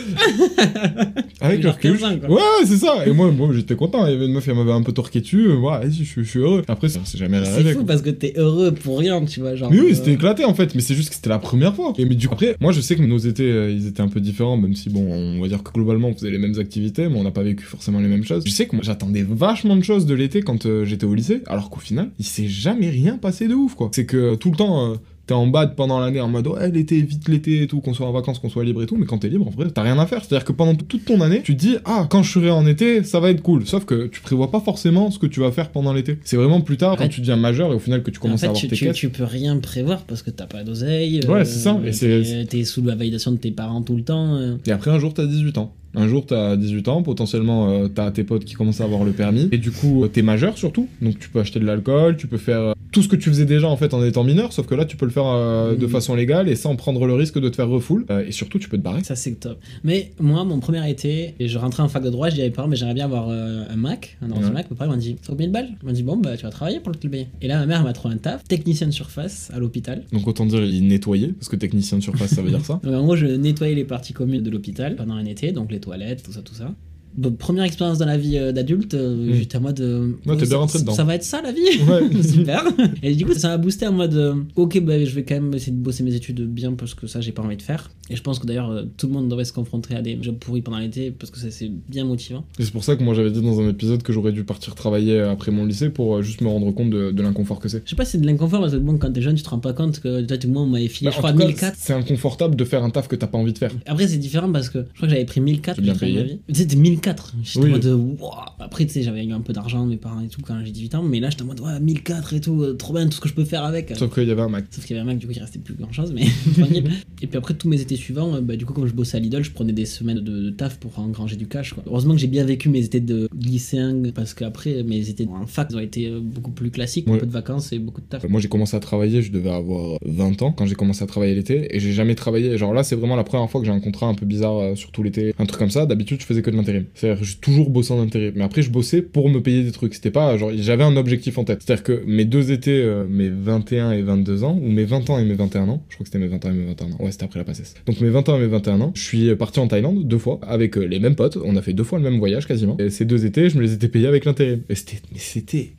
[SPEAKER 3] Avec le recul.
[SPEAKER 2] 15 ans, quoi.
[SPEAKER 3] Ouais, c'est ça. Et moi, moi j'étais content. Il y avait une meuf, elle m'avait un peu torqué dessus. Ouais, vas-y, je, suis- je suis heureux. Après, ça c'est jamais
[SPEAKER 2] C'est fou
[SPEAKER 3] quoi.
[SPEAKER 2] parce que t'es heureux pour rien, tu vois. Genre,
[SPEAKER 3] Mais oui,
[SPEAKER 2] euh,
[SPEAKER 3] c'était éclaté en fait, mais c'est juste que c'était la première fois. Et mais du coup, après, moi je sais que nos étés, euh, ils étaient un peu différents, même si bon, on va dire que globalement on faisait les mêmes activités, mais on n'a pas vécu forcément les mêmes choses. Je sais que moi j'attendais vachement de choses de l'été quand euh, j'étais au lycée, alors qu'au final, il s'est jamais rien passé de ouf quoi. C'est que euh, tout le temps. euh, T'es en bad pendant l'année en mode ouais l'été vite l'été et tout qu'on soit en vacances qu'on soit libre et tout mais quand t'es libre en vrai t'as rien à faire c'est à dire que pendant toute ton année tu te dis ah quand je serai en été ça va être cool sauf que tu prévois pas forcément ce que tu vas faire pendant l'été c'est vraiment plus tard
[SPEAKER 2] En
[SPEAKER 3] quand
[SPEAKER 2] fait-
[SPEAKER 3] tu deviens majeur et au final que tu
[SPEAKER 2] En
[SPEAKER 3] commences
[SPEAKER 2] fait,
[SPEAKER 3] à avoir
[SPEAKER 2] tu,
[SPEAKER 3] tes
[SPEAKER 2] tu, tu peux rien prévoir parce que t'as pas d'oseille.
[SPEAKER 3] Ouais,
[SPEAKER 2] euh,
[SPEAKER 3] c'est ça, et
[SPEAKER 2] t'es- T'es sous la validation de tes parents tout le temps. euh.
[SPEAKER 3] Et après, un jour, t'as 18 ans. Un jour, t'as 18 ans, potentiellement, euh, t'as tes potes qui commencent à avoir le permis. Et du coup, euh, t'es majeur surtout. Donc, tu peux acheter de l'alcool, tu peux faire euh, tout ce que tu faisais déjà en fait en étant mineur. Sauf que là, tu peux le faire euh, de
[SPEAKER 2] Mhm.
[SPEAKER 3] façon légale et sans prendre le risque de te faire refoule. Euh, et surtout, tu peux te barrer.
[SPEAKER 2] Ça, c'est top. Mais moi, mon premier été, et je rentrais en fac de droit, je dis à mes parents, mais j'aimerais bien avoir un Mac, un ordi
[SPEAKER 3] Ouais.
[SPEAKER 2] Mac. Mes parents m'ont dit, vaut combien de balles Ils m'ont dit, bon, bah, tu vas travailler pour le payer. Et là, ma mère m'a trouvé un taf, technicien de surface à l'hôpital.
[SPEAKER 3] Donc, autant dire, il nettoyait, parce que technicien de surface, ça veut dire ça.
[SPEAKER 2] Donc, en gros, je nettoyais les parties communes de l'hôpital pendant un été, donc les toilettes, tout ça, tout ça. Bon, première expérience dans la vie euh, d'adulte, euh,
[SPEAKER 3] Mm.
[SPEAKER 2] j'étais en mode. euh,
[SPEAKER 3] Ouais, t'es bien rentré dedans.
[SPEAKER 2] Ça va être ça la vie
[SPEAKER 3] Ouais.
[SPEAKER 2] Super Et du coup, ça m'a boosté en mode. euh, ok, bah, je vais quand même essayer de bosser mes études bien parce que ça, j'ai pas envie de faire. Et je pense que d'ailleurs, euh, tout le monde devrait se confronter à des jobs pourris pendant l'été parce que ça, c'est bien motivant.
[SPEAKER 3] Et c'est pour ça que moi, j'avais dit dans un épisode que j'aurais dû partir travailler après mon lycée pour juste me rendre compte de, de l'inconfort que c'est.
[SPEAKER 2] Je sais pas si c'est de l'inconfort parce que bon, quand t'es jeune, tu te rends pas compte que toi, le monde m'avait filé,
[SPEAKER 3] Bah,
[SPEAKER 2] je crois,
[SPEAKER 3] tout cas,
[SPEAKER 2] 1004.
[SPEAKER 3] c'est inconfortable de faire un taf que t'as pas envie de faire.
[SPEAKER 2] Après, c'est différent parce que je crois que j'avais pris 1004
[SPEAKER 3] C'est bien
[SPEAKER 2] j'ai travaillé
[SPEAKER 3] payé.
[SPEAKER 2] ma vie. C'était 1004. J'étais
[SPEAKER 3] Oui.
[SPEAKER 2] en mode, Wouah. Après, tu sais, j'avais eu un peu d'argent de mes parents et tout quand j'ai 18 ans, mais là, j'étais en mode, ouais, 1004 et tout, euh, trop bien, tout ce que je peux faire avec.
[SPEAKER 3] Sauf qu'il y avait un Mac.
[SPEAKER 2] Sauf qu'il y avait un mec, du coup, il restait plus grand chose, mais. Et puis après, tous mes étés suivants, euh, bah, du coup, comme je bossais à Lidl, je prenais des semaines de, de taf pour engranger du cash, quoi. Heureusement que j'ai bien vécu mes étés de lycéen, parce qu'après, mes étés en fac ont été euh, beaucoup plus classiques, un
[SPEAKER 3] Ouais.
[SPEAKER 2] peu de vacances et beaucoup de taf.
[SPEAKER 3] Moi j'ai commencé à travailler, je devais avoir 20 ans quand j'ai commencé à travailler l'été et j'ai jamais travaillé. Genre là c'est vraiment la première fois que j'ai un contrat un peu bizarre euh, sur tout l'été, un truc comme ça. D'habitude je faisais que de l'intérim. C'est-à-dire j'ai toujours bossé en intérim. Mais après je bossais pour me payer des trucs. C'était pas genre j'avais un objectif en tête. C'est-à-dire que mes deux étés, euh, mes 21 et 22 ans, ou mes 20 ans et mes 21 ans, je crois que c'était mes 21 et mes 21 ans. Ouais c'était après la passesse. Donc mes 20 ans et mes 21 ans, je suis parti en Thaïlande deux fois avec euh, les mêmes potes. On a fait deux fois le même voyage quasiment. Et ces deux étés je me les étais payés avec l'intérim. Et c'était, mais c'était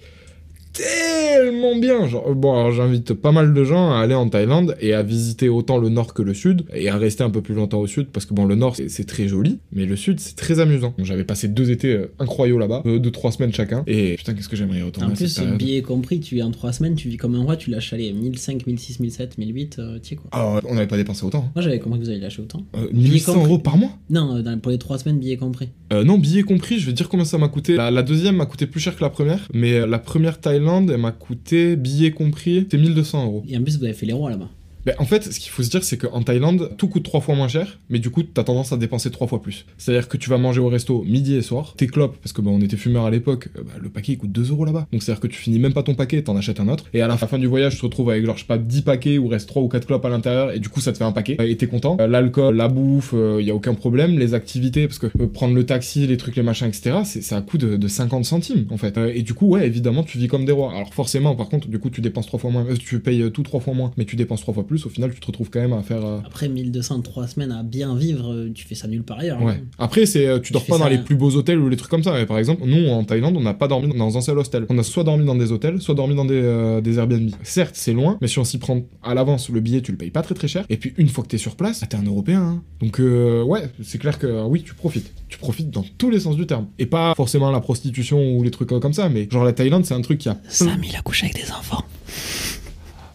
[SPEAKER 3] tellement bien. Genre, bon, alors j'invite pas mal de gens à aller en Thaïlande et à visiter autant le nord que le sud et à rester un peu plus longtemps au sud parce que bon, le nord c'est- très joli, mais le sud c'est très amusant. J'avais passé deux étés euh, incroyables là-bas, euh, de trois semaines chacun, et putain, qu'est-ce que j'aimerais autant
[SPEAKER 2] En plus, billet compris, tu es en 3 semaines, tu vis comme un roi, tu lâches aller 1005, 1006, 1007, 1008, euh, tu sais quoi.
[SPEAKER 3] Alors, on n'avait pas dépensé autant. hein.
[SPEAKER 2] Moi, j'avais compris que vous alliez lâcher autant.
[SPEAKER 3] Euh,
[SPEAKER 2] Billet
[SPEAKER 3] 1100
[SPEAKER 2] compris.
[SPEAKER 3] euros par mois?
[SPEAKER 2] Non, euh, dans- pour les 3 semaines, billet compris.
[SPEAKER 3] Euh, non, billet compris, je vais dire combien ça m'a coûté. La, la deuxième m'a coûté plus cher que la première, mais euh, la première Thaïlande, elle m'a coûté, billet compris, c'était 1200 euros.
[SPEAKER 2] Et en plus, vous avez fait les rois là-bas.
[SPEAKER 3] Ben, en fait, ce qu'il faut se dire, c'est qu'en Thaïlande, tout coûte trois fois moins cher, mais du coup, t'as tendance à dépenser trois fois plus. C'est-à-dire que tu vas manger au resto midi et soir, tes clopes, parce que ben, on était fumeurs à l'époque, euh, bah, le paquet coûte 2 euros là-bas. Donc c'est-à-dire que tu finis même pas ton paquet, t'en achètes un autre, et à la fin du voyage, tu te retrouves avec genre, je sais pas, 10 paquets où reste 3 ou 4 clopes à l'intérieur, et du coup, ça te fait un paquet, et t'es content. Euh, L'alcool, la bouffe, il y a aucun problème. Les activités, parce que euh, prendre le taxi, les trucs, les machins, etc., c'est c'est à coût de, de 50 centimes, en fait. Euh, et du coup, ouais, évidemment, tu vis comme des rois. Alors forcément, par contre, du coup, tu dépenses trois fois moins, euh, tu payes euh, tout trois fois moins, mais tu dépenses trois fois plus, au final, tu te retrouves quand même à faire. euh,
[SPEAKER 2] Après 1200, 3 semaines à bien vivre, euh, tu fais ça nulle part ailleurs.
[SPEAKER 3] Ouais.
[SPEAKER 2] hein.
[SPEAKER 3] Après, c'est euh, tu dors pas dans
[SPEAKER 2] ça-
[SPEAKER 3] les plus beaux hôtels ou les trucs comme ça. Mais par exemple, nous en Thaïlande, on n'a pas dormi dans un seul hostel. On a soit dormi dans des hôtels, soit dormi dans des, euh, des Airbnb. Certes, c'est loin, mais si on s'y prend à l'avance, le billet, tu le payes pas très très cher. Et puis une fois que t'es sur place, bah, t'es un Européen. hein. Donc euh, ouais, c'est clair que euh, oui, tu profites. Tu profites dans tous les sens du terme. Et pas forcément la prostitution ou les trucs comme ça, mais genre la Thaïlande, c'est un truc qui a.
[SPEAKER 2] Sam, il a couché avec des enfants.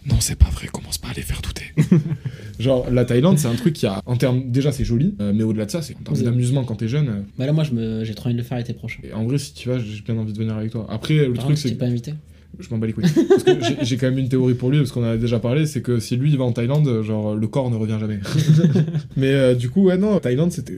[SPEAKER 3] Non, c'est pas vrai, commence pas à les faire douter. genre, la Thaïlande, c'est un truc qui a, en termes, déjà c'est joli, euh, mais au-delà de ça, c'est en termes d'amusement quand t'es jeune. euh,
[SPEAKER 2] Bah là, moi, je me- j'ai trop envie de le faire l'été prochain.
[SPEAKER 3] et en vrai, si tu vas, j'ai bien envie de venir avec toi. Après, le
[SPEAKER 2] Par
[SPEAKER 3] truc,
[SPEAKER 2] contre,
[SPEAKER 3] c'est
[SPEAKER 2] t'es pas invité.
[SPEAKER 3] Je m'en bats les couilles. Parce que j'ai- quand même une théorie pour lui, parce qu'on en a déjà parlé, c'est que si lui il va en Thaïlande, genre le corps ne revient jamais. Mais euh, du coup, ouais, non, Thaïlande, c'était.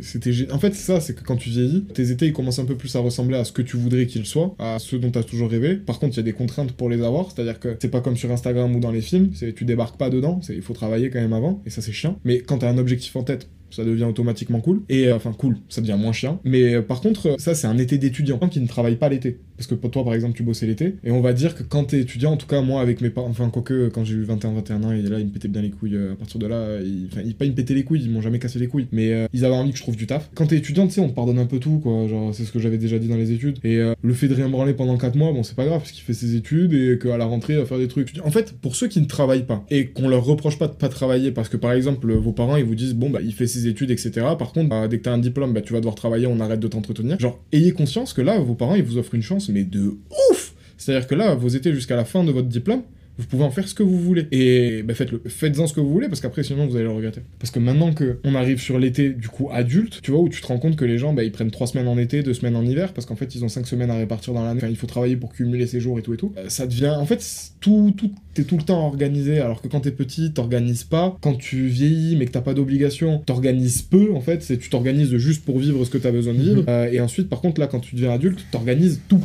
[SPEAKER 3] En fait, c'est ça, c'est que quand tu vieillis, tes étés ils commencent un peu plus à ressembler à ce que tu voudrais qu'ils soient, à ceux dont tu as toujours rêvé. Par contre, il y a des contraintes pour les avoir, c'est-à-dire que c'est pas comme sur Instagram ou dans les films, tu débarques pas dedans, il faut travailler quand même avant, et ça c'est chiant. Mais quand t'as un objectif en tête, ça devient automatiquement cool. Et euh, enfin, cool, ça devient moins chiant. Mais euh, par contre, euh, ça, c'est un été d'étudiant qui ne travaille pas l'été. parce que toi par exemple tu bossais l'été, et on va dire que quand t'es étudiant, en tout cas moi avec mes parents, enfin quoique quand j'ai eu 21-21 ans, et là ils me pétaient bien les couilles à partir de là, ils, ils, pas ils me pétaient les couilles, ils m'ont jamais cassé les couilles, mais ils avaient envie que je trouve du taf. Quand t'es étudiant, tu sais, on te pardonne un peu tout, quoi, genre c'est ce que j'avais déjà dit dans les études, et le fait de rien branler pendant 4 mois, bon c'est pas grave, parce qu'il fait ses études et qu'à la rentrée il va faire des trucs. En fait, pour ceux qui ne travaillent pas, et qu'on leur reproche pas de pas travailler, parce que par exemple vos parents ils vous disent bon bah il fait ses études etc. Par contre bah, dès que t'as un diplôme bah tu vas devoir travailler, on arrête de t'entretenir. Genre ayez conscience que là vos parents ils vous offrent une chance mais de ouf c'est-à-dire que là, vous étiez jusqu'à la fin de votre diplôme, vous pouvez en faire ce que vous voulez. Et bah, faites-le. Faites-en ce que vous voulez, parce qu'après, sinon, vous allez le regretter. Parce que maintenant que on arrive sur l'été, du coup, adulte, tu vois, où tu te rends compte que les gens, bah, ils prennent 3 semaines en été, 2 semaines en hiver, parce qu'en fait, ils ont 5 semaines à répartir dans l'année. Enfin, il faut travailler pour cumuler ses jours et tout et tout. Euh, ça devient. En fait, tout, tout, t'es tout le temps organisé, alors que quand t'es petit, t'organises pas. Quand tu vieillis, mais que t'as pas d'obligation, t'organises peu, en fait. C'est tu t'organises juste pour vivre ce que t'as besoin de vivre. Euh, et ensuite, par contre, là, quand tu deviens adulte, t'organises tout.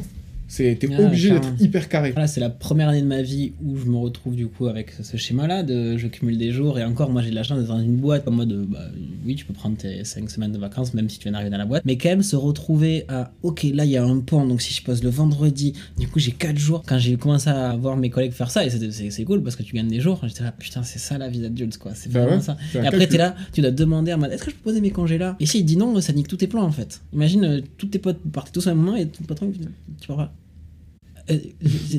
[SPEAKER 3] T'es
[SPEAKER 2] Ah,
[SPEAKER 3] obligé d'être hyper carré.
[SPEAKER 2] Voilà, c'est la première année de ma vie où je me retrouve du coup avec ce schéma-là, de je cumule des jours, et encore, moi j'ai de la chance d'être dans une boîte en mode, bah oui, tu peux prendre tes 5 semaines de vacances, même si tu viens d'arriver dans la boîte, mais quand même se retrouver à, ok, là il y a un pont, donc si je pose le vendredi, du coup j'ai 4 jours, quand j'ai commencé à voir mes collègues faire ça, et c'est, cool parce que tu gagnes des jours, j'étais là, putain, c'est ça la vie d'adulte, quoi, c'est
[SPEAKER 3] Bah
[SPEAKER 2] vraiment ça.
[SPEAKER 3] un
[SPEAKER 2] Et après, t'es là, tu dois demander mode, est-ce que je peux poser mes congés là? Et si il dit non, ça nique tous tes plans en fait. Imagine, euh, tous tes potes partent tous au même moment et ton patron, tu vois pas. Euh,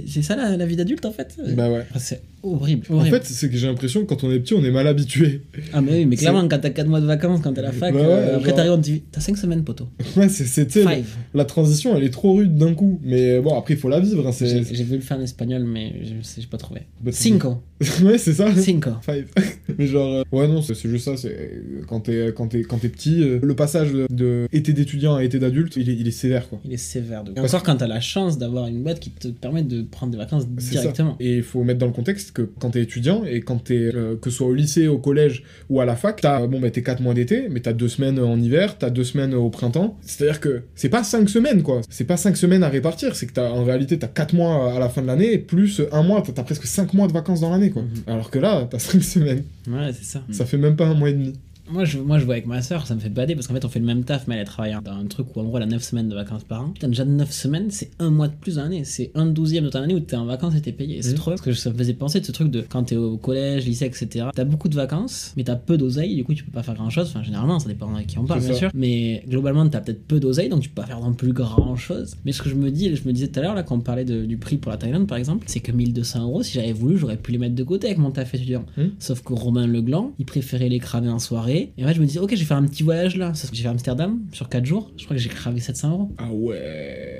[SPEAKER 2] c'est- ça la, la vie d'adulte en fait?
[SPEAKER 3] Bah ouais.
[SPEAKER 2] C'est horrible.
[SPEAKER 3] En fait, c'est que j'ai l'impression que quand on est petit, on est mal habitué.
[SPEAKER 2] ah, mais oui, mais clairement, quand t'as 4 mois de vacances, quand t'es à la fac,
[SPEAKER 3] Bah ouais,
[SPEAKER 2] euh, après
[SPEAKER 3] genre-
[SPEAKER 2] t'arrives, on te dit T'as 5 semaines, poteau.
[SPEAKER 3] Ouais,
[SPEAKER 2] Five.
[SPEAKER 3] la transition, elle est trop rude d'un coup. Mais bon, après, il faut la vivre. Hein.
[SPEAKER 2] J'ai voulu le faire en espagnol, mais j'ai pas trouvé.
[SPEAKER 3] Bah,
[SPEAKER 2] Cinco.
[SPEAKER 3] ouais, c'est ça.
[SPEAKER 2] Cinco.
[SPEAKER 3] Five. mais genre, euh, ouais, non, c'est, juste ça. C'est quand t'es, quand quand petit, euh, le passage de, été d'étudiant à été d'adulte, il est, il est sévère, quoi.
[SPEAKER 2] Il est sévère de Et encore quand t'as la chance d'avoir une boîte qui te permet de prendre des vacances
[SPEAKER 3] ça.
[SPEAKER 2] directement.
[SPEAKER 3] Et il faut mettre dans le contexte que quand t'es étudiant et quand t'es, euh, que ce soit au lycée, au collège ou à la fac, t'as, bon, bah, t'es 4 mois d'été, mais t'as 2 semaines en hiver, t'as 2 semaines au printemps. C'est-à-dire que c'est pas 5 semaines, quoi. C'est pas 5 semaines à répartir, c'est que t'as, en réalité, t'as 4 mois à la fin de l'année, plus un mois, t'as, t'as presque 5 mois de vacances dans l'année, quoi.
[SPEAKER 2] Mhm.
[SPEAKER 3] Alors que là, t'as 5 semaines.
[SPEAKER 2] Ouais, c'est ça.
[SPEAKER 3] Ça fait même pas un mois et demi.
[SPEAKER 2] Moi je, moi, je vois avec ma soeur, ça me fait bader parce qu'en fait, on fait le même taf, mais elle travaille dans un truc où en gros, elle a 9 semaines de vacances par an. Putain, déjà 9 semaines, c'est un mois de plus dans l'année. C'est un douzième de ton année où t'es en vacances et t'es payé. C'est
[SPEAKER 3] Mhm.
[SPEAKER 2] trop bien parce que ça me faisait penser de ce truc de quand t'es au collège, lycée, etc. T'as beaucoup de vacances, mais t'as peu d'oseille, du coup, tu peux pas faire grand chose. Enfin, généralement, ça dépend avec qui on parle, bien
[SPEAKER 3] ça.
[SPEAKER 2] sûr. Mais globalement, t'as peut-être peu d'oseille, donc tu peux pas faire non plus grand chose. Mais ce que je me dis, je me disais tout à l'heure, là, quand on parlait de- du prix pour la Thaïlande, par exemple, c'est que 1200 euros, si j'avais voulu, j'aurais pu les mettre de côté avec mon taf étudiant.
[SPEAKER 3] Mhm.
[SPEAKER 2] Sauf que Romain Legland, il préférait les cramer en soirée. Et en fait, je me disais, ok, je vais faire un petit voyage là. J'ai fait Amsterdam sur 4 jours. Je crois que j'ai cravé 700 euros.
[SPEAKER 3] Ah ouais.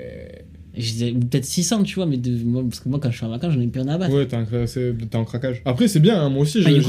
[SPEAKER 2] Ou peut-être 600, tu vois, mais de, moi, parce que moi, quand je suis en vacances, j'en ai plus rien à battre.
[SPEAKER 3] Ouais, t'es en, craquage. Après, c'est bien, hein, moi aussi, j'ai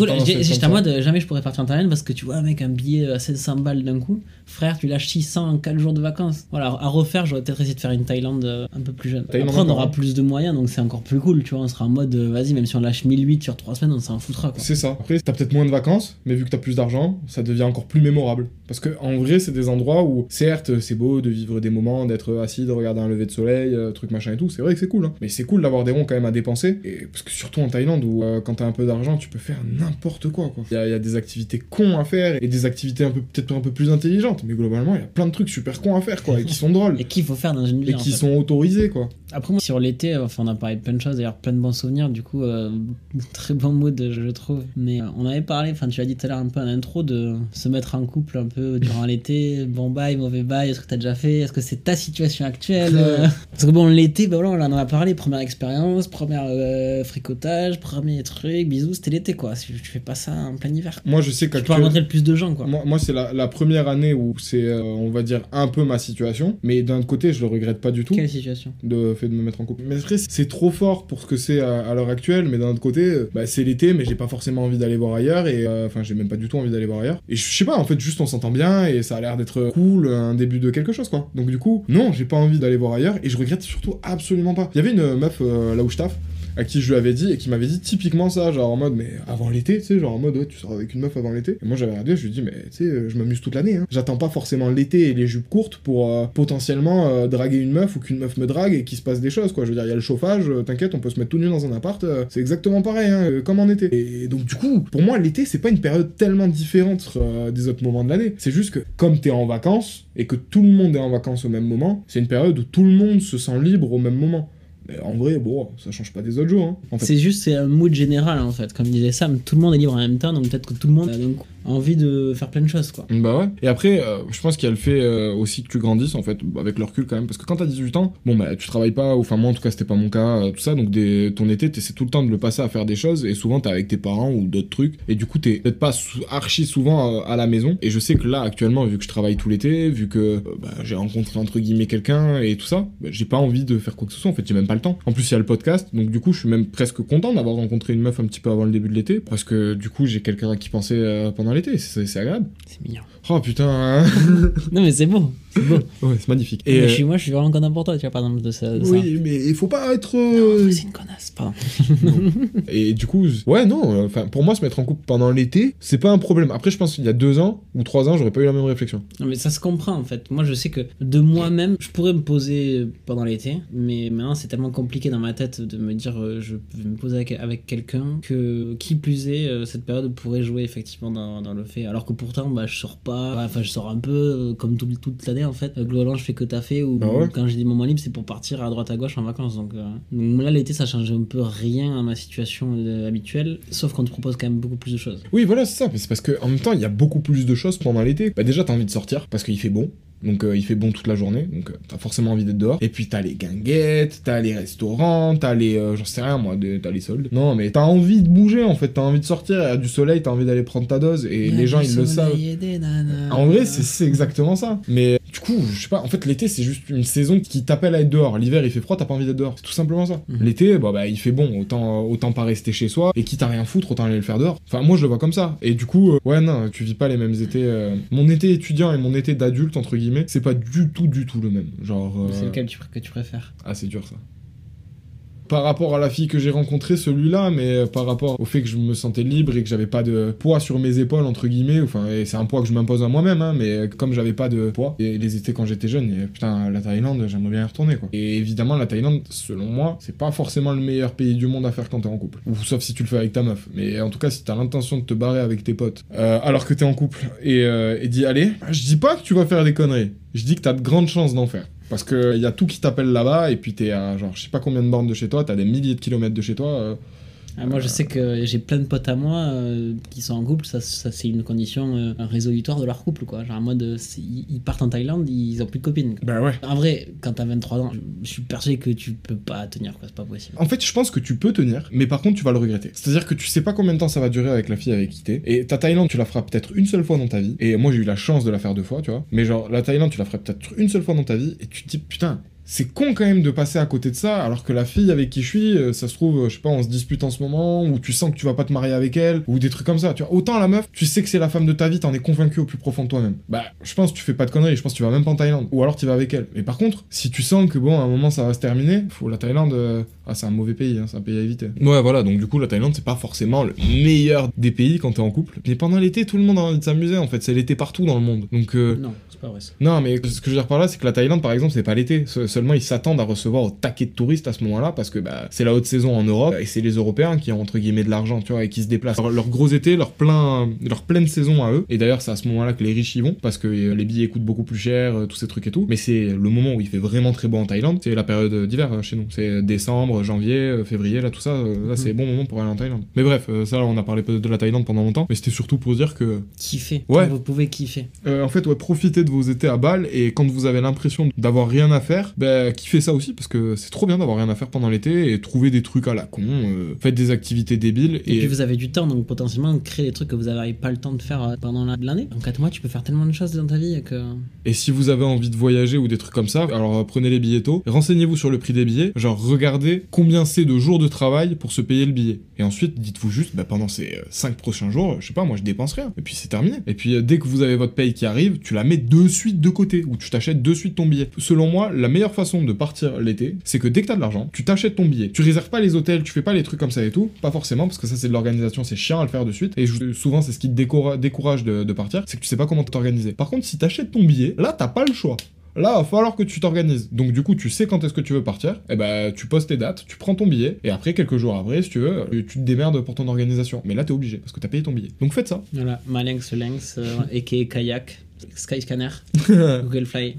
[SPEAKER 2] j'étais en mode, euh, jamais je pourrais partir en Thaïlande parce que tu vois, mec, un billet à 700 balles d'un coup, frère, tu lâches 600 en 4 jours de vacances. Voilà, à refaire, j'aurais peut-être essayé de faire une Thaïlande euh, un peu plus jeune.
[SPEAKER 3] Thaïlande
[SPEAKER 2] Après, on aura
[SPEAKER 3] hein.
[SPEAKER 2] plus de moyens, donc c'est encore plus cool, tu vois. On sera en mode, euh, vas-y, même si on lâche 1008 sur 3 semaines, on s'en foutra, quoi.
[SPEAKER 3] C'est ça. Après, t'as peut-être moins de vacances, mais vu que t'as plus d'argent, ça devient encore plus mémorable. Parce que en vrai, c'est des endroits où, certes, c'est beau de vivre des moments, d'être assis, de regarder un lever de soleil, euh, truc machin et tout. C'est vrai que c'est cool, hein. Mais c'est cool d'avoir des ronds quand même à dépenser. Et parce que surtout en Thaïlande, où euh, quand t'as un peu d'argent, tu peux faire n'importe quoi, quoi. Il y, a- il y a des activités cons à faire et des activités un peu peut-être un peu plus intelligentes. Mais globalement, il y a plein de trucs super cons à faire, quoi, et qui sont drôles.
[SPEAKER 2] Et qu'il faut faire dans une vie
[SPEAKER 3] Et qui
[SPEAKER 2] fait.
[SPEAKER 3] sont autorisés, quoi.
[SPEAKER 2] Après, moi, sur l'été, enfin, on a parlé de plein de choses, d'ailleurs, plein de bons souvenirs, du coup, euh, très bon mood, je, trouve. Mais euh, on avait parlé, enfin, tu l'as dit tout à l'heure un peu en intro, de se mettre en couple un peu durant l'été, bon bail, mauvais bail, est-ce que t'as déjà fait, est-ce que c'est ta situation actuelle euh Parce que bon, l'été, ben voilà, on en a parlé, première expérience, première euh, fricotage, premier truc, bisous, c'était l'été, quoi. Si tu fais pas ça en plein hiver.
[SPEAKER 3] Moi, je sais
[SPEAKER 2] Tu peux rencontrer le plus de gens, quoi.
[SPEAKER 3] Moi, moi, c'est la, la première année où c'est, euh, on va dire, un peu ma situation. Mais d'un autre côté, je le regrette pas du tout.
[SPEAKER 2] Quelle situation?
[SPEAKER 3] De fait de me mettre en couple. Mais après, c'est trop fort pour ce que c'est à, à l'heure actuelle, mais d'un autre côté, euh, bah, c'est l'été, mais j'ai pas forcément envie d'aller voir ailleurs, et euh, enfin, j'ai même pas du tout envie d'aller voir ailleurs. Et je sais pas, en fait, juste on s'entend bien, et ça a l'air d'être cool, un début de quelque chose, quoi. Donc du coup, non, j'ai pas envie d'aller voir ailleurs, et je regrette surtout absolument pas. Il y avait une meuf euh, là où je taffe, à qui je lui avais dit et qui m'avait dit typiquement ça, genre en mode, mais avant l'été, tu sais, genre en mode, ouais, tu sors avec une meuf avant l'été. Et moi j'avais regardé, je lui ai dit, mais tu sais, je m'amuse toute l'année, hein. J'attends pas forcément l'été et les jupes courtes pour euh, potentiellement euh, draguer une meuf ou qu'une meuf me drague et qu'il se passe des choses, quoi. Je veux dire, il y a le chauffage, euh, t'inquiète, on peut se mettre tout nu dans un appart, euh, c'est exactement pareil, hein, euh, comme en été. Et donc, du coup, pour moi, l'été, c'est pas une période tellement différente euh, des autres moments de l'année. C'est juste que, comme t'es en vacances et que tout le monde est en vacances au même moment, c'est une période où tout le monde se sent libre au même moment. Mais en vrai, bon, ça change pas des autres jours, hein. En fait.
[SPEAKER 2] C'est juste, c'est un mood général en fait. Comme disait Sam, tout le monde est libre en même temps, donc peut-être que tout le monde a donc envie de faire plein de choses quoi.
[SPEAKER 3] Bah ouais. Et après, euh, je pense qu'il y a le fait euh, aussi que tu grandisses en fait, avec le recul quand même. Parce que quand t'as 18 ans, bon bah tu travailles pas, enfin moi en tout cas c'était pas mon cas, euh, tout ça. Donc des, ton été, t'essaies tout le temps de le passer à faire des choses. Et souvent t'es avec tes parents ou d'autres trucs. Et du coup t'es peut-être pas archi souvent à la maison. Et je sais que là actuellement, vu que je travaille tout l'été, vu que bah, j'ai rencontré entre guillemets quelqu'un et tout ça, bah, j'ai pas envie de faire quoi que ce soit. En fait, j'ai même pas le temps. En plus, il y a le podcast. Donc du coup, je suis même presque content d'avoir rencontré une meuf un petit peu avant le début de l'été. Parce que du coup, j'ai quelqu'un à qui penser pendant l'été. C'est agréable.
[SPEAKER 2] C'est mignon.
[SPEAKER 3] Oh putain,
[SPEAKER 2] Non mais c'est beau, c'est beau.
[SPEAKER 3] ouais, c'est magnifique.
[SPEAKER 2] Mais
[SPEAKER 3] Et
[SPEAKER 2] je
[SPEAKER 3] euh,
[SPEAKER 2] suis, moi je suis vraiment content pour toi, tu vois, par exemple, de ça. de ça.
[SPEAKER 3] oui, mais il faut pas être.
[SPEAKER 2] Non,
[SPEAKER 3] euh,
[SPEAKER 2] c'est une connasse, pardon.
[SPEAKER 3] Et du coup, ouais, non. euh, Enfin, pour moi, se mettre en couple pendant l'été, c'est pas un problème. Après, je pense qu'il y a deux ans ou trois ans, j'aurais pas eu la même réflexion.
[SPEAKER 2] Non mais ça se comprend en fait. Moi je sais que de moi-même, je pourrais me poser pendant l'été, mais maintenant c'est tellement compliqué dans ma tête de me dire euh, je vais me poser avec, avec quelqu'un que qui plus est, euh, cette période pourrait jouer effectivement dans, dans le fait. Alors que pourtant bah, je sors pas, Enfin je sors un peu euh, comme tout- toute l'année en fait. Euh, Globalement je fais que taffer ou
[SPEAKER 3] Ah ouais
[SPEAKER 2] ou quand j'ai des moments libres c'est pour partir à droite à gauche en vacances. Donc, euh, donc là l'été ça change un peu rien à ma situation euh, habituelle, sauf qu'on te propose quand même beaucoup plus de choses.
[SPEAKER 3] Oui, voilà, c'est ça. C'est parce qu'en même temps, il y a beaucoup plus de choses pendant l'été. Bah, déjà, t'as envie de sortir parce qu'il fait bon. Donc euh, il fait bon toute la journée, donc euh, t'as forcément envie d'être dehors. Et puis t'as les guinguettes, t'as les restaurants, t'as les... euh, j'en sais rien moi, des- t'as les soldes. Non mais t'as envie de bouger en fait, t'as envie de sortir, il y a du soleil, t'as envie d'aller prendre ta dose, et les gens ils le savent. En vrai, c'est c'est exactement ça. Mais du coup, je sais pas, en fait, l'été, c'est juste une saison qui t'appelle à être dehors. L'hiver, il fait froid, t'as pas envie d'être dehors. C'est tout simplement ça.
[SPEAKER 2] Mhm.
[SPEAKER 3] L'été, bah, bah, il fait bon, autant, autant pas rester chez soi. Et quitte à rien foutre, autant aller le faire dehors. Enfin, moi, je le vois comme ça. Et du coup, ouais, non, tu vis pas les mêmes étés. Mon été étudiant et mon été d'adulte, entre guillemets, c'est pas du tout, du tout le même. Genre. euh,
[SPEAKER 2] C'est lequel tu, que tu préfères?
[SPEAKER 3] Ah, c'est dur ça. Par rapport à la fille que j'ai rencontrée, celui-là, mais euh, par rapport au fait que je me sentais libre et que j'avais pas de poids sur mes épaules, entre guillemets, enfin, et c'est un poids que je m'impose à moi-même, hein, mais comme j'avais pas de poids, et les étés quand j'étais jeune, et putain, la Thaïlande, j'aimerais bien y retourner, quoi. Et évidemment, la Thaïlande, selon moi, c'est pas forcément le meilleur pays du monde à faire quand t'es en couple. Ou sauf si tu le fais avec ta meuf. Mais en tout cas, si t'as l'intention de te barrer avec tes potes, euh, alors que t'es en couple, et, euh, et d'y aller, je dis pas que tu vas faire des conneries. Je dis que t'as de grandes chances d'en faire. Parce qu'il y a tout qui t'appelle là-bas, et puis t'es à genre, je sais pas combien de bornes de chez toi, t'as des milliers de kilomètres de chez toi.
[SPEAKER 2] Ah, moi, je sais que j'ai plein de potes à moi euh, qui sont en couple. Ça, ça c'est une condition euh, résolutoire de leur couple, quoi. Genre en mode, ils partent en Thaïlande, ils ont plus de copines. quoi.
[SPEAKER 3] Bah ouais.
[SPEAKER 2] En vrai, quand t'as 23 ans, je, suis persuadé que tu peux pas tenir, quoi. C'est pas possible.
[SPEAKER 3] En fait, je pense que tu peux tenir, mais par contre, tu vas le regretter. C'est-à-dire que tu sais pas combien de temps ça va durer avec la fille avec qui t'es. Et ta Thaïlande, tu la feras peut-être une seule fois dans ta vie. Et moi, j'ai eu la chance de la faire deux fois, tu vois. Mais genre, la Thaïlande, tu la ferais peut-être une seule fois dans ta vie. Et tu te dis, putain. C'est con quand même de passer à côté de ça, alors que la fille avec qui je suis, euh, ça se trouve, euh, je sais pas, on se dispute en ce moment, ou tu sens que tu vas pas te marier avec elle, ou des trucs comme ça. Tu vois, autant la meuf, tu sais que c'est la femme de ta vie, t'en es convaincu au plus profond de toi-même. Bah, je pense que tu fais pas de conneries, je pense que tu vas même pas en Thaïlande, ou alors tu vas avec elle. Mais par contre, si tu sens que bon, à un moment ça va se terminer, faut la Thaïlande, euh, ah, c'est un mauvais pays, hein, c'est un pays à éviter. Ouais, voilà, donc du coup, la Thaïlande, c'est pas forcément le meilleur des pays quand t'es en couple. Mais pendant l'été, tout le monde a envie de s'amuser, en fait, c'est l'été partout dans le monde. Donc,
[SPEAKER 2] Non, pas vrai ça.
[SPEAKER 3] non, mais ce que je veux dire par là, c'est que la Thaïlande, par exemple, c'est pas l'été. Se- Seulement, ils s'attendent à recevoir au taquet de touristes à ce moment-là parce que bah, c'est la haute saison en Europe et c'est les Européens qui ont entre guillemets de l'argent, tu vois, et qui se déplacent. Leur, leur gros été, leur plein, leur pleine saison à eux. Et d'ailleurs, c'est à ce moment-là que les riches y vont parce que euh, les billets coûtent beaucoup plus cher, euh, tous ces trucs et tout. Mais c'est le moment où il fait vraiment très beau en Thaïlande. C'est la période d'hiver euh, chez nous. C'est décembre, janvier, février, là, tout ça. là, c'est bon moment pour aller en Thaïlande. Mais bref, ça, on a parlé de la Thaïlande pendant longtemps. Mais c'était surtout pour dire que
[SPEAKER 2] Kiffer.
[SPEAKER 3] Ouais.
[SPEAKER 2] Vous pouvez kiffer.
[SPEAKER 3] euh, en fait, ouais, profitez de vos étés à Bâle et quand vous avez l'impression d'avoir rien à faire, bah, kiffez ça aussi parce que c'est trop bien d'avoir rien à faire pendant l'été et trouver des trucs à la con, euh, faites des activités débiles
[SPEAKER 2] Et,
[SPEAKER 3] et,
[SPEAKER 2] puis vous avez du temps, donc potentiellement créer des trucs que vous n'avez pas le temps de faire euh, pendant la- l'année. En 4 mois, tu peux faire tellement de choses dans ta vie que.
[SPEAKER 3] et si vous avez envie de voyager ou des trucs comme ça, alors euh, prenez les billets tôt, renseignez-vous sur le prix des billets, genre regardez combien c'est de jours de travail pour se payer le billet. Et ensuite, dites-vous juste, bah, pendant ces 5 prochains jours, je sais pas, moi je dépense rien. Et puis c'est terminé. Et puis euh, dès que vous avez votre paye qui arrive, tu la mets de suite de côté ou tu t'achètes de suite ton billet. Selon moi, la meilleure façon de partir l'été, c'est que dès que t'as de l'argent, tu t'achètes ton billet. Tu réserves pas les hôtels, tu fais pas les trucs comme ça et tout. Pas forcément, parce que ça c'est de l'organisation, c'est chiant à le faire de suite. Et souvent c'est ce qui te découra- décourage de, partir, c'est que tu sais pas comment t'organiser. Par contre, si t'achètes ton billet, là t'as pas le choix. Là, il va falloir que tu t'organises. Donc du coup, tu sais quand est-ce que tu veux partir. Et ben, tu postes tes dates, tu prends ton billet, et après, quelques jours après, si tu veux, tu te démerdes pour ton organisation. Mais là, t'es obligé, parce que t'as payé ton billet. Donc faites ça.
[SPEAKER 2] Voilà, Malinx Lynx, euh, Kayak, Skyscanner, Google Fly.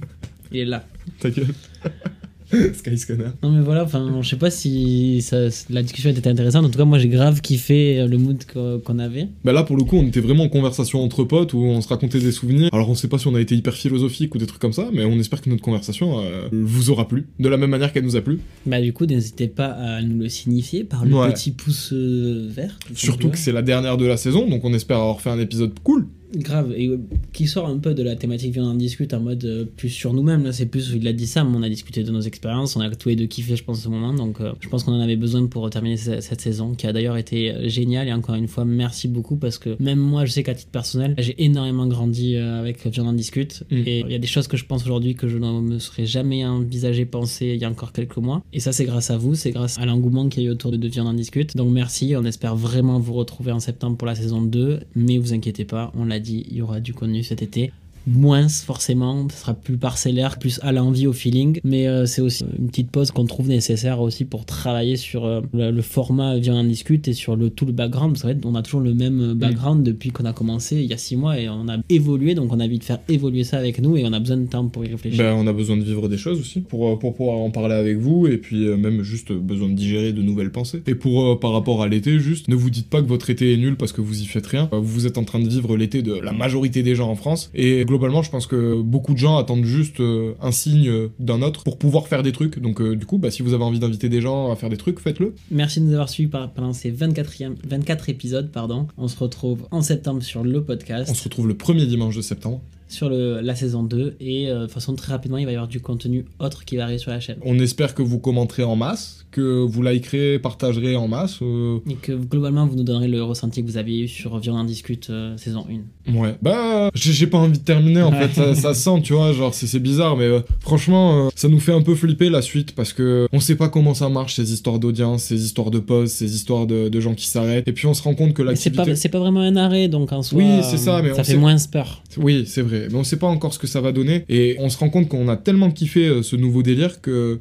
[SPEAKER 2] Il est là.
[SPEAKER 3] Ta gueule. Skyscanner.
[SPEAKER 2] Non mais voilà, enfin, je sais pas si ça- la discussion était intéressante. En tout cas, moi j'ai grave kiffé euh, le mood qu'o- qu'on avait.
[SPEAKER 3] Bah là, pour le coup, on était vraiment en conversation entre potes où on se racontait des souvenirs. Alors, on sait pas si on a été hyper philosophique ou des trucs comme ça, mais on espère que notre conversation euh, vous aura plu, de la même manière qu'elle nous a plu.
[SPEAKER 2] Bah du coup, n'hésitez pas à nous le signifier par le
[SPEAKER 3] Ouais.
[SPEAKER 2] petit pouce euh, vert. tout
[SPEAKER 3] Surtout que c'est la dernière de la saison, donc on espère avoir fait un épisode cool.
[SPEAKER 2] Grave, et euh, qui sort un peu de la thématique Viens en discute en mode euh, plus sur nous-mêmes. Là, c'est plus, il a dit ça, mais on a discuté de nos expériences, on a tous les deux kiffé, je pense, ce moment. Donc, euh, je pense qu'on en avait besoin pour terminer ce- cette saison, qui a d'ailleurs été géniale. Et encore une fois, merci beaucoup parce que même moi, je sais qu'à titre personnel, j'ai énormément grandi euh, avec Viens en discute.
[SPEAKER 3] Mm.
[SPEAKER 2] Et il y a des choses que je pense aujourd'hui que je ne me serais jamais envisagé penser il y a encore quelques mois. Et ça, c'est grâce à vous, c'est grâce à l'engouement qu'il y a eu autour de, de Viens en discute. Donc, merci. On espère vraiment vous retrouver en septembre pour la saison 2. Mais vous inquiétez pas, on l'a il y aura du contenu cet été. Moins forcément, ce sera plus parcellaire, plus à l'envie, au feeling, mais euh, c'est aussi une petite pause qu'on trouve nécessaire aussi pour travailler sur euh, le, le format Viens en discute et sur le, tout le background. Parce qu'en fait, on a toujours le même euh, background depuis qu'on a commencé il y a six mois et on a évolué, donc on a envie de faire évoluer ça avec nous et on a besoin de temps pour y réfléchir.
[SPEAKER 3] Bah, on a besoin de vivre des choses aussi pour, euh, pour pouvoir en parler avec vous et puis euh, même juste besoin de digérer de nouvelles pensées. Et pour euh, par rapport à l'été, juste ne vous dites pas que votre été est nul parce que vous y faites rien. Vous êtes en train de vivre l'été de la majorité des gens en France et globalement, je pense que beaucoup de gens attendent juste euh, un signe euh, d'un autre pour pouvoir faire des trucs. Donc euh, du coup, bah, si vous avez envie d'inviter des gens à faire des trucs, faites-le.
[SPEAKER 2] Merci de nous avoir suivis pendant ces 24, 24 épisodes. Pardon. On se retrouve en septembre sur le podcast.
[SPEAKER 3] On se retrouve le premier dimanche de septembre.
[SPEAKER 2] Sur le, la saison 2 et euh, de façon très rapidement il va y avoir du contenu autre qui va arriver sur la chaîne.
[SPEAKER 3] On espère que vous commenterez en masse, que vous likerez, partagerez en masse. euh,
[SPEAKER 2] et que globalement vous nous donnerez le ressenti que vous aviez eu sur Violent Discute euh, saison 1
[SPEAKER 3] Ouais, bah, j'ai pas envie de terminer en fait, ça, ça sent, tu vois, genre c'est bizarre, mais franchement, ça nous fait un peu flipper la suite parce que on sait pas comment ça marche ces histoires d'audience, ces histoires de pause, ces histoires de, de gens qui s'arrêtent, et puis on se rend compte que
[SPEAKER 2] Mais c'est
[SPEAKER 3] l'activité.
[SPEAKER 2] pas, c'est pas vraiment un arrêt donc en soi
[SPEAKER 3] Oui, c'est ça, mais
[SPEAKER 2] ça fait
[SPEAKER 3] sait-
[SPEAKER 2] moins peur.
[SPEAKER 3] Oui, c'est vrai, mais on sait pas encore ce que ça va donner, et on se rend compte qu'on a tellement kiffé euh, ce nouveau délire que.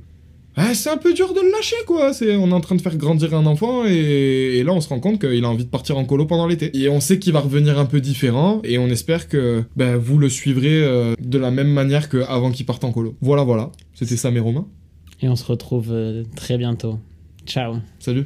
[SPEAKER 3] Ah, c'est un peu dur de le lâcher quoi, c'est on est en train de faire grandir un enfant et, et là on se rend compte qu'il a envie de partir en colo pendant l'été. Et on sait qu'il va revenir un peu différent et on espère que ben, vous le suivrez euh, de la même manière qu'avant qu'il parte en colo. Voilà voilà, c'était ça mes Romains.
[SPEAKER 2] et on se retrouve euh, très bientôt ciao
[SPEAKER 3] Salut.